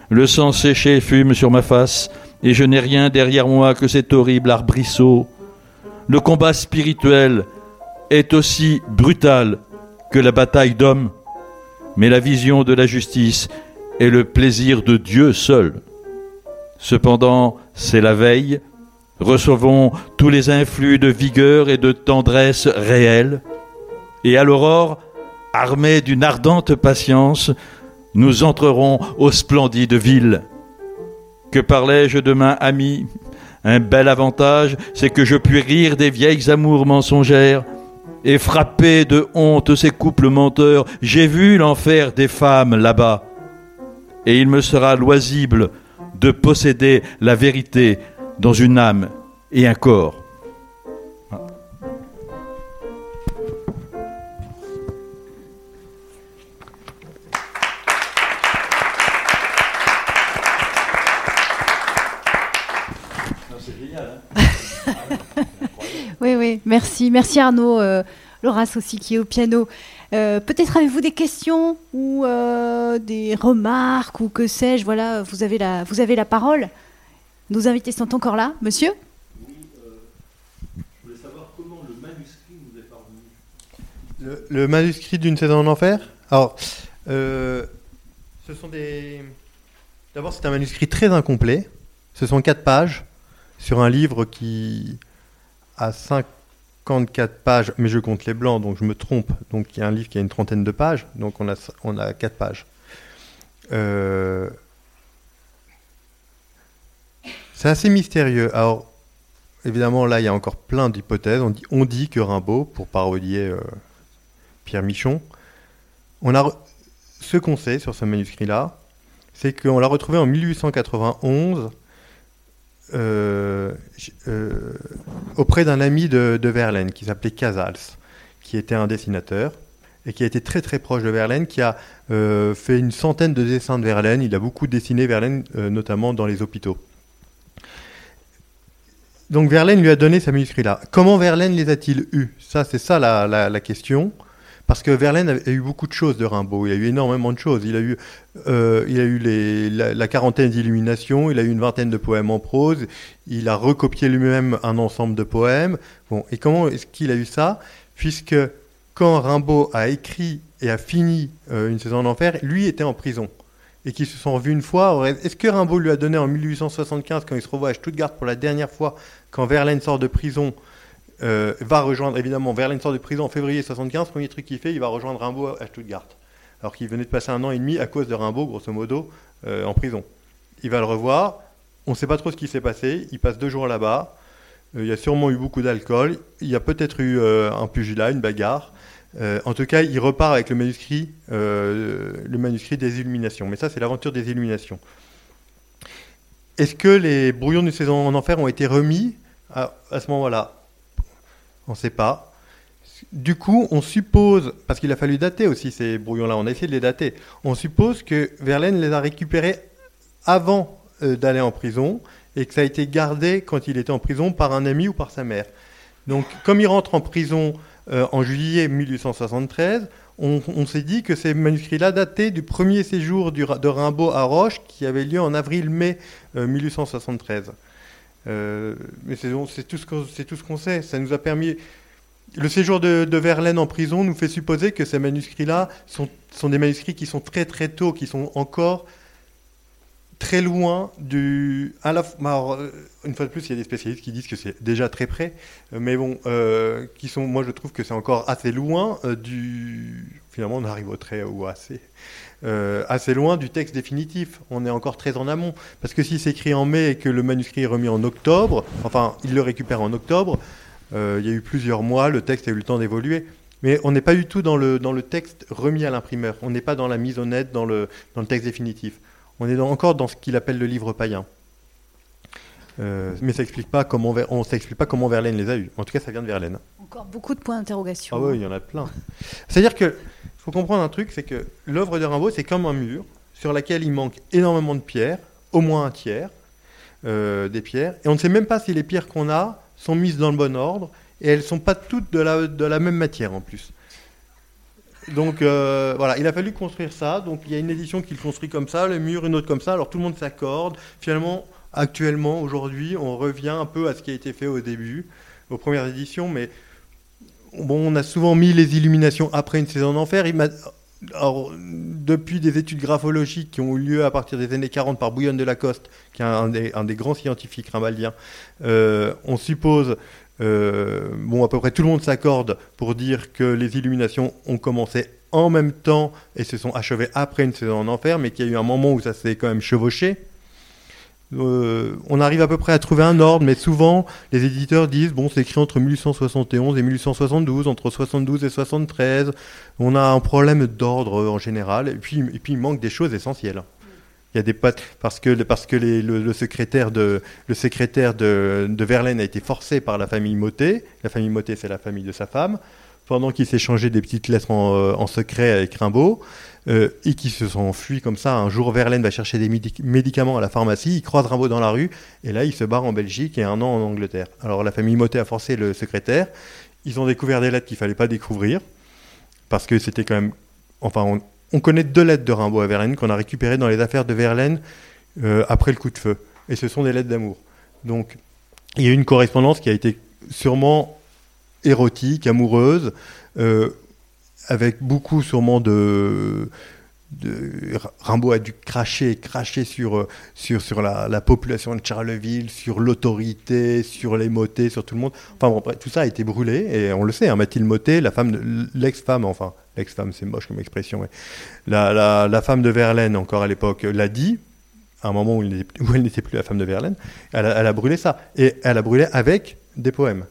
le sang séché fume sur ma face, et je n'ai rien derrière moi que cet horrible arbrisseau. Le combat spirituel est aussi brutal que la bataille d'hommes mais la vision de la justice est le plaisir de Dieu seul. Cependant, c'est la veille, recevons tous les influx de vigueur et de tendresse réelle, et à l'aurore, armés d'une ardente patience, nous entrerons aux splendides villes. Que parlais-je demain, ami? Un bel avantage, c'est que je puis rire des vieilles amours mensongères, et frapper de honte ces couples menteurs. J'ai vu l'enfer des femmes là-bas. Et il me sera loisible de posséder la vérité dans une âme et un corps. Oui, merci. Merci Arnaud. Euh, aussi qui est au piano. Euh, peut-être avez-vous des questions ou euh, des remarques ou que sais-je. Voilà, vous avez, la, vous avez la parole. Nos invités sont encore là. Monsieur? Oui, je voulais savoir comment le manuscrit nous est parvenu. Le, manuscrit d'une saison en enfer? Alors, ce sont des. D'abord, c'est un manuscrit très incomplet. Ce sont quatre pages sur un livre qui à 54 pages, mais je compte les blancs, donc je me trompe. Donc il y a un livre qui a une trentaine de pages, donc on a, on a 4 pages. Euh, c'est assez mystérieux. Alors, évidemment, là, il y a encore plein d'hypothèses. On dit, on dit que Rimbaud, pour parodier euh, Pierre Michon, on a ce qu'on sait sur ce manuscrit-là, c'est qu'on l'a retrouvé en 1891 euh, auprès d'un ami de, Verlaine qui s'appelait Casals, qui était un dessinateur et qui a été très très proche de Verlaine, qui a fait une centaine de dessins de Verlaine. Il a beaucoup dessiné Verlaine, notamment dans les hôpitaux. Donc Verlaine lui a donné sa manuscrit-là. Comment Verlaine les a-t-il eus? Ça, c'est ça la, question. Parce que Verlaine a, eu beaucoup de choses de Rimbaud. Il a eu énormément de choses. Il a eu, euh, il a eu la, quarantaine d'illuminations. Il a eu une vingtaine de poèmes en prose. Il a recopié lui-même un ensemble de poèmes. Bon, et comment est-ce qu'il a eu ça? Puisque quand Rimbaud a écrit et a fini euh, Une saison en enfer, lui était en prison et qui se sont revus une fois. Est-ce que Rimbaud lui a donné en 1875, quand il se revoit à Stuttgart pour la dernière fois, quand Verlaine sort de prison, euh, va rejoindre, évidemment, Verlaine sort de prison en février 75, premier truc qu'il fait, il va rejoindre Rimbaud à Stuttgart. Alors qu'il venait de passer un an et demi à cause de Rimbaud, grosso modo, euh, en prison. Il va le revoir, on ne sait pas trop ce qui s'est passé, il passe deux jours là-bas, euh, il y a sûrement eu beaucoup d'alcool, il y a peut-être eu un pugilat, une bagarre, en tout cas, il repart avec le manuscrit, le manuscrit des Illuminations. Mais ça, c'est l'aventure des Illuminations. Est-ce que les brouillons de saison en enfer ont été remis à, ce moment-là? On ne sait pas. Du coup, on suppose, parce qu'il a fallu dater aussi ces brouillons-là, on a essayé de les dater, on suppose que Verlaine les a récupérés avant euh, d'aller en prison et que ça a été gardé quand il était en prison par un ami ou par sa mère. Donc, comme il rentre en prison euh, en juillet 1873, on, s'est dit que ces manuscrits-là dataient du premier séjour de Rimbaud à Roche qui avait lieu en avril-mai 1873. Euh, mais c'est tout ce qu'on sait. Ça nous a permis. Le séjour de, Verlaine en prison nous fait supposer que ces manuscrits-là sont, des manuscrits qui sont très très tôt, qui sont encore très loin du. Euh, une fois de plus, il y a des spécialistes qui disent que c'est déjà très près, euh, mais bon, qui sont. Moi, je trouve que c'est encore assez loin du. Finalement, on arrive au très ou assez. Assez loin du texte définitif. On est encore très en amont. Parce que si c'est écrit en mai et que le manuscrit est remis en octobre, enfin, il le récupère en octobre, il y a eu plusieurs mois, le texte a eu le temps d'évoluer. Mais on n'est pas du tout dans le, dans le texte remis à l'imprimeur. On n'est pas dans la mise au net, dans le, dans le texte définitif. On est encore dans ce qu'il appelle le livre païen. Euh, mais ça explique pas comment on s'explique pas comment Verlaine les a eus. En tout cas, ça vient de Verlaine. Encore beaucoup de points d'interrogation. Ah oui, il y en a plein. C'est-à-dire que faut comprendre un truc, c'est que l'œuvre de Rimbaud, c'est comme un mur sur lequel il manque énormément de pierres, au moins un tiers euh, des pierres, et on ne sait même pas si les pierres qu'on a sont mises dans le bon ordre, et elles sont pas toutes de la, de la même matière en plus. Donc euh, voilà, il a fallu construire ça. Donc il y a une édition qui le construit comme ça, le mur, une autre comme ça. Alors tout le monde s'accorde. Finalement, actuellement, aujourd'hui, on revient un peu à ce qui a été fait au début, aux premières éditions. Mais on a souvent mis les illuminations après une saison d'enfer. Alors, depuis des études graphologiques qui ont eu lieu à partir des années 40 par Bouillon de Lacoste, qui est un des, grands scientifiques rimbaldiens, euh, on suppose euh, à peu près tout le monde s'accorde pour dire que les illuminations ont commencé en même temps et se sont achevées après une saison en enfer, mais qu'il y a eu un moment où ça s'est quand même chevauché. Euh, on arrive à peu près à trouver un ordre, mais souvent les éditeurs disent bon, c'est écrit entre 1871 et 1872, entre 72 et 73. On a un problème d'ordre en général, et puis, il manque des choses essentielles. Il y a des parce que parce que le, secrétaire de le secrétaire de, Verlaine a été forcé par la famille Motet. La famille Motet, c'est la famille de sa femme. Pendant qu'il s'échangeait des petites lettres en, euh, secret avec Rimbaud, euh, et qui se sont enfuis comme ça. Un jour, Verlaine va chercher des médicaments à la pharmacie, il croise Rimbaud dans la rue, et là, il se barre en Belgique et un an en Angleterre. Alors, la famille Motet a forcé le secrétaire. Ils ont découvert des lettres qu'il fallait pas découvrir, parce que c'était quand même. Enfin, on, on connaît deux lettres de Rimbaud à Verlaine qu'on a récupérées dans les affaires de Verlaine euh, après le coup de feu. Et ce sont des lettres d'amour. Donc, il y a une correspondance qui a été sûrement érotique, amoureuse, euh, avec beaucoup sûrement de, Rimbaud a dû cracher, cracher sur, sur, sur la, population de Charleville, sur l'autorité, sur les motets, sur tout le monde. Enfin tout ça a été brûlé, et on le sait, hein, Mathilde Motet, la femme, l'ex-femme, enfin, l'ex-femme c'est moche comme expression, la, la, femme de Verlaine, encore à l'époque, l'a dit, à un moment où, elle n'était plus la femme de Verlaine, elle a, brûlé ça. Et elle a brûlé avec des poèmes.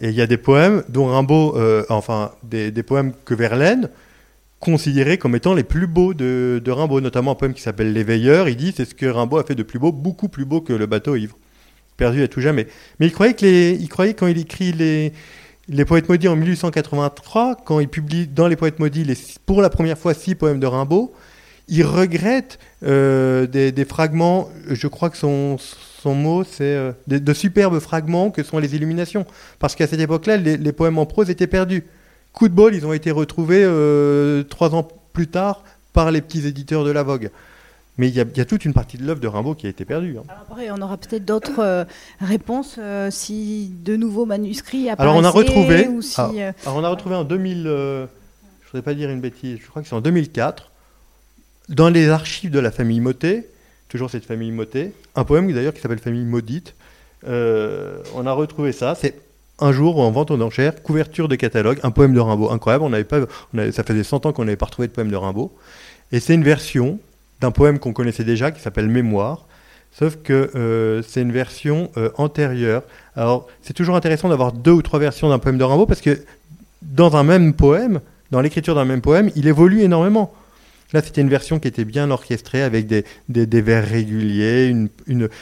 Et il y a des poèmes dont Rimbaud, euh, enfin, des, poèmes que Verlaine, considérés comme étant les plus beaux de, Rimbaud, notamment un poème qui s'appelle L'éveilleur. Il dit c'est ce que Rimbaud a fait de plus beau, beaucoup plus beau que le bateau ivre. perdu à tout jamais. Mais il croyait, que les, il croyait quand il écrit les, les Poètes maudits en 1883, quand il publie dans les Poètes maudits les, pour la première fois six poèmes de Rimbaud, il regrette euh, des, fragments, je crois que son mot, c'est euh, de, de, superbes fragments que sont les illuminations. Parce qu'à cette époque-là, les, les, poèmes en prose étaient perdus. Coup de bol, ils ont été retrouvés euh, trois ans plus tard par les petits éditeurs de la Vogue. Mais il y, y, a toute une partie de l'œuvre de Rimbaud qui a été perdue. Hein. Alors après, on aura peut-être d'autres euh, réponses euh, si de nouveaux manuscrits apparaissaient. Alors on a retrouvé. Si, alors, alors, on a retrouvé en 2000. Euh, je ne voudrais pas dire une bêtise. Je crois que c'est en 2004, dans les archives de la famille Motet, toujours cette famille Motet, un poème d'ailleurs qui s'appelle Famille maudite. on a retrouvé ça. C'est un jour en vente aux enchères, couverture de catalogue, un poème de Rimbaud incroyable. On avait pas, ça faisait 100 ans qu'on n'avait pas retrouvé de poème de Rimbaud. Et c'est une version d'un poème qu'on connaissait déjà qui s'appelle Mémoire, sauf que euh, c'est une version euh, antérieure. Alors c'est toujours intéressant d'avoir deux ou trois versions d'un poème de Rimbaud parce que dans un même poème, dans l'écriture d'un même poème, il évolue énormément. Là, c'était une version qui était bien orchestrée avec des, des, vers réguliers,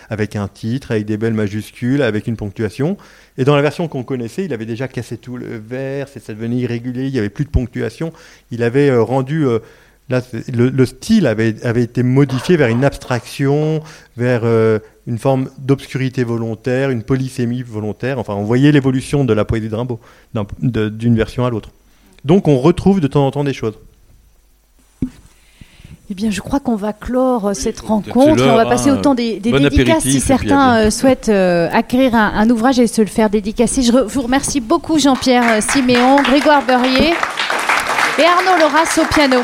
avec un titre, avec des belles majuscules, avec une ponctuation. Et dans la version qu'on connaissait, il avait déjà cassé tout le vers, ça devenait irrégulier, il n'y avait plus de ponctuation. Il avait euh, rendu euh, Là, le, le, style avait, avait, été modifié vers une abstraction, vers euh, une forme d'obscurité volontaire, une polysémie volontaire. Enfin, on voyait l'évolution de la poésie de Rimbaud d'une version à l'autre. Donc, on retrouve de temps en temps des choses. Eh bien, je crois qu'on va clore cette rencontre. On va passer au temps des, des bon dédicaces si certains euh, souhaitent euh, acquérir un, un, ouvrage et se le faire dédicacer. Je vous remercie beaucoup, Jean-Pierre Siméon, Grégoire Beurrier et Arnaud Loras au piano.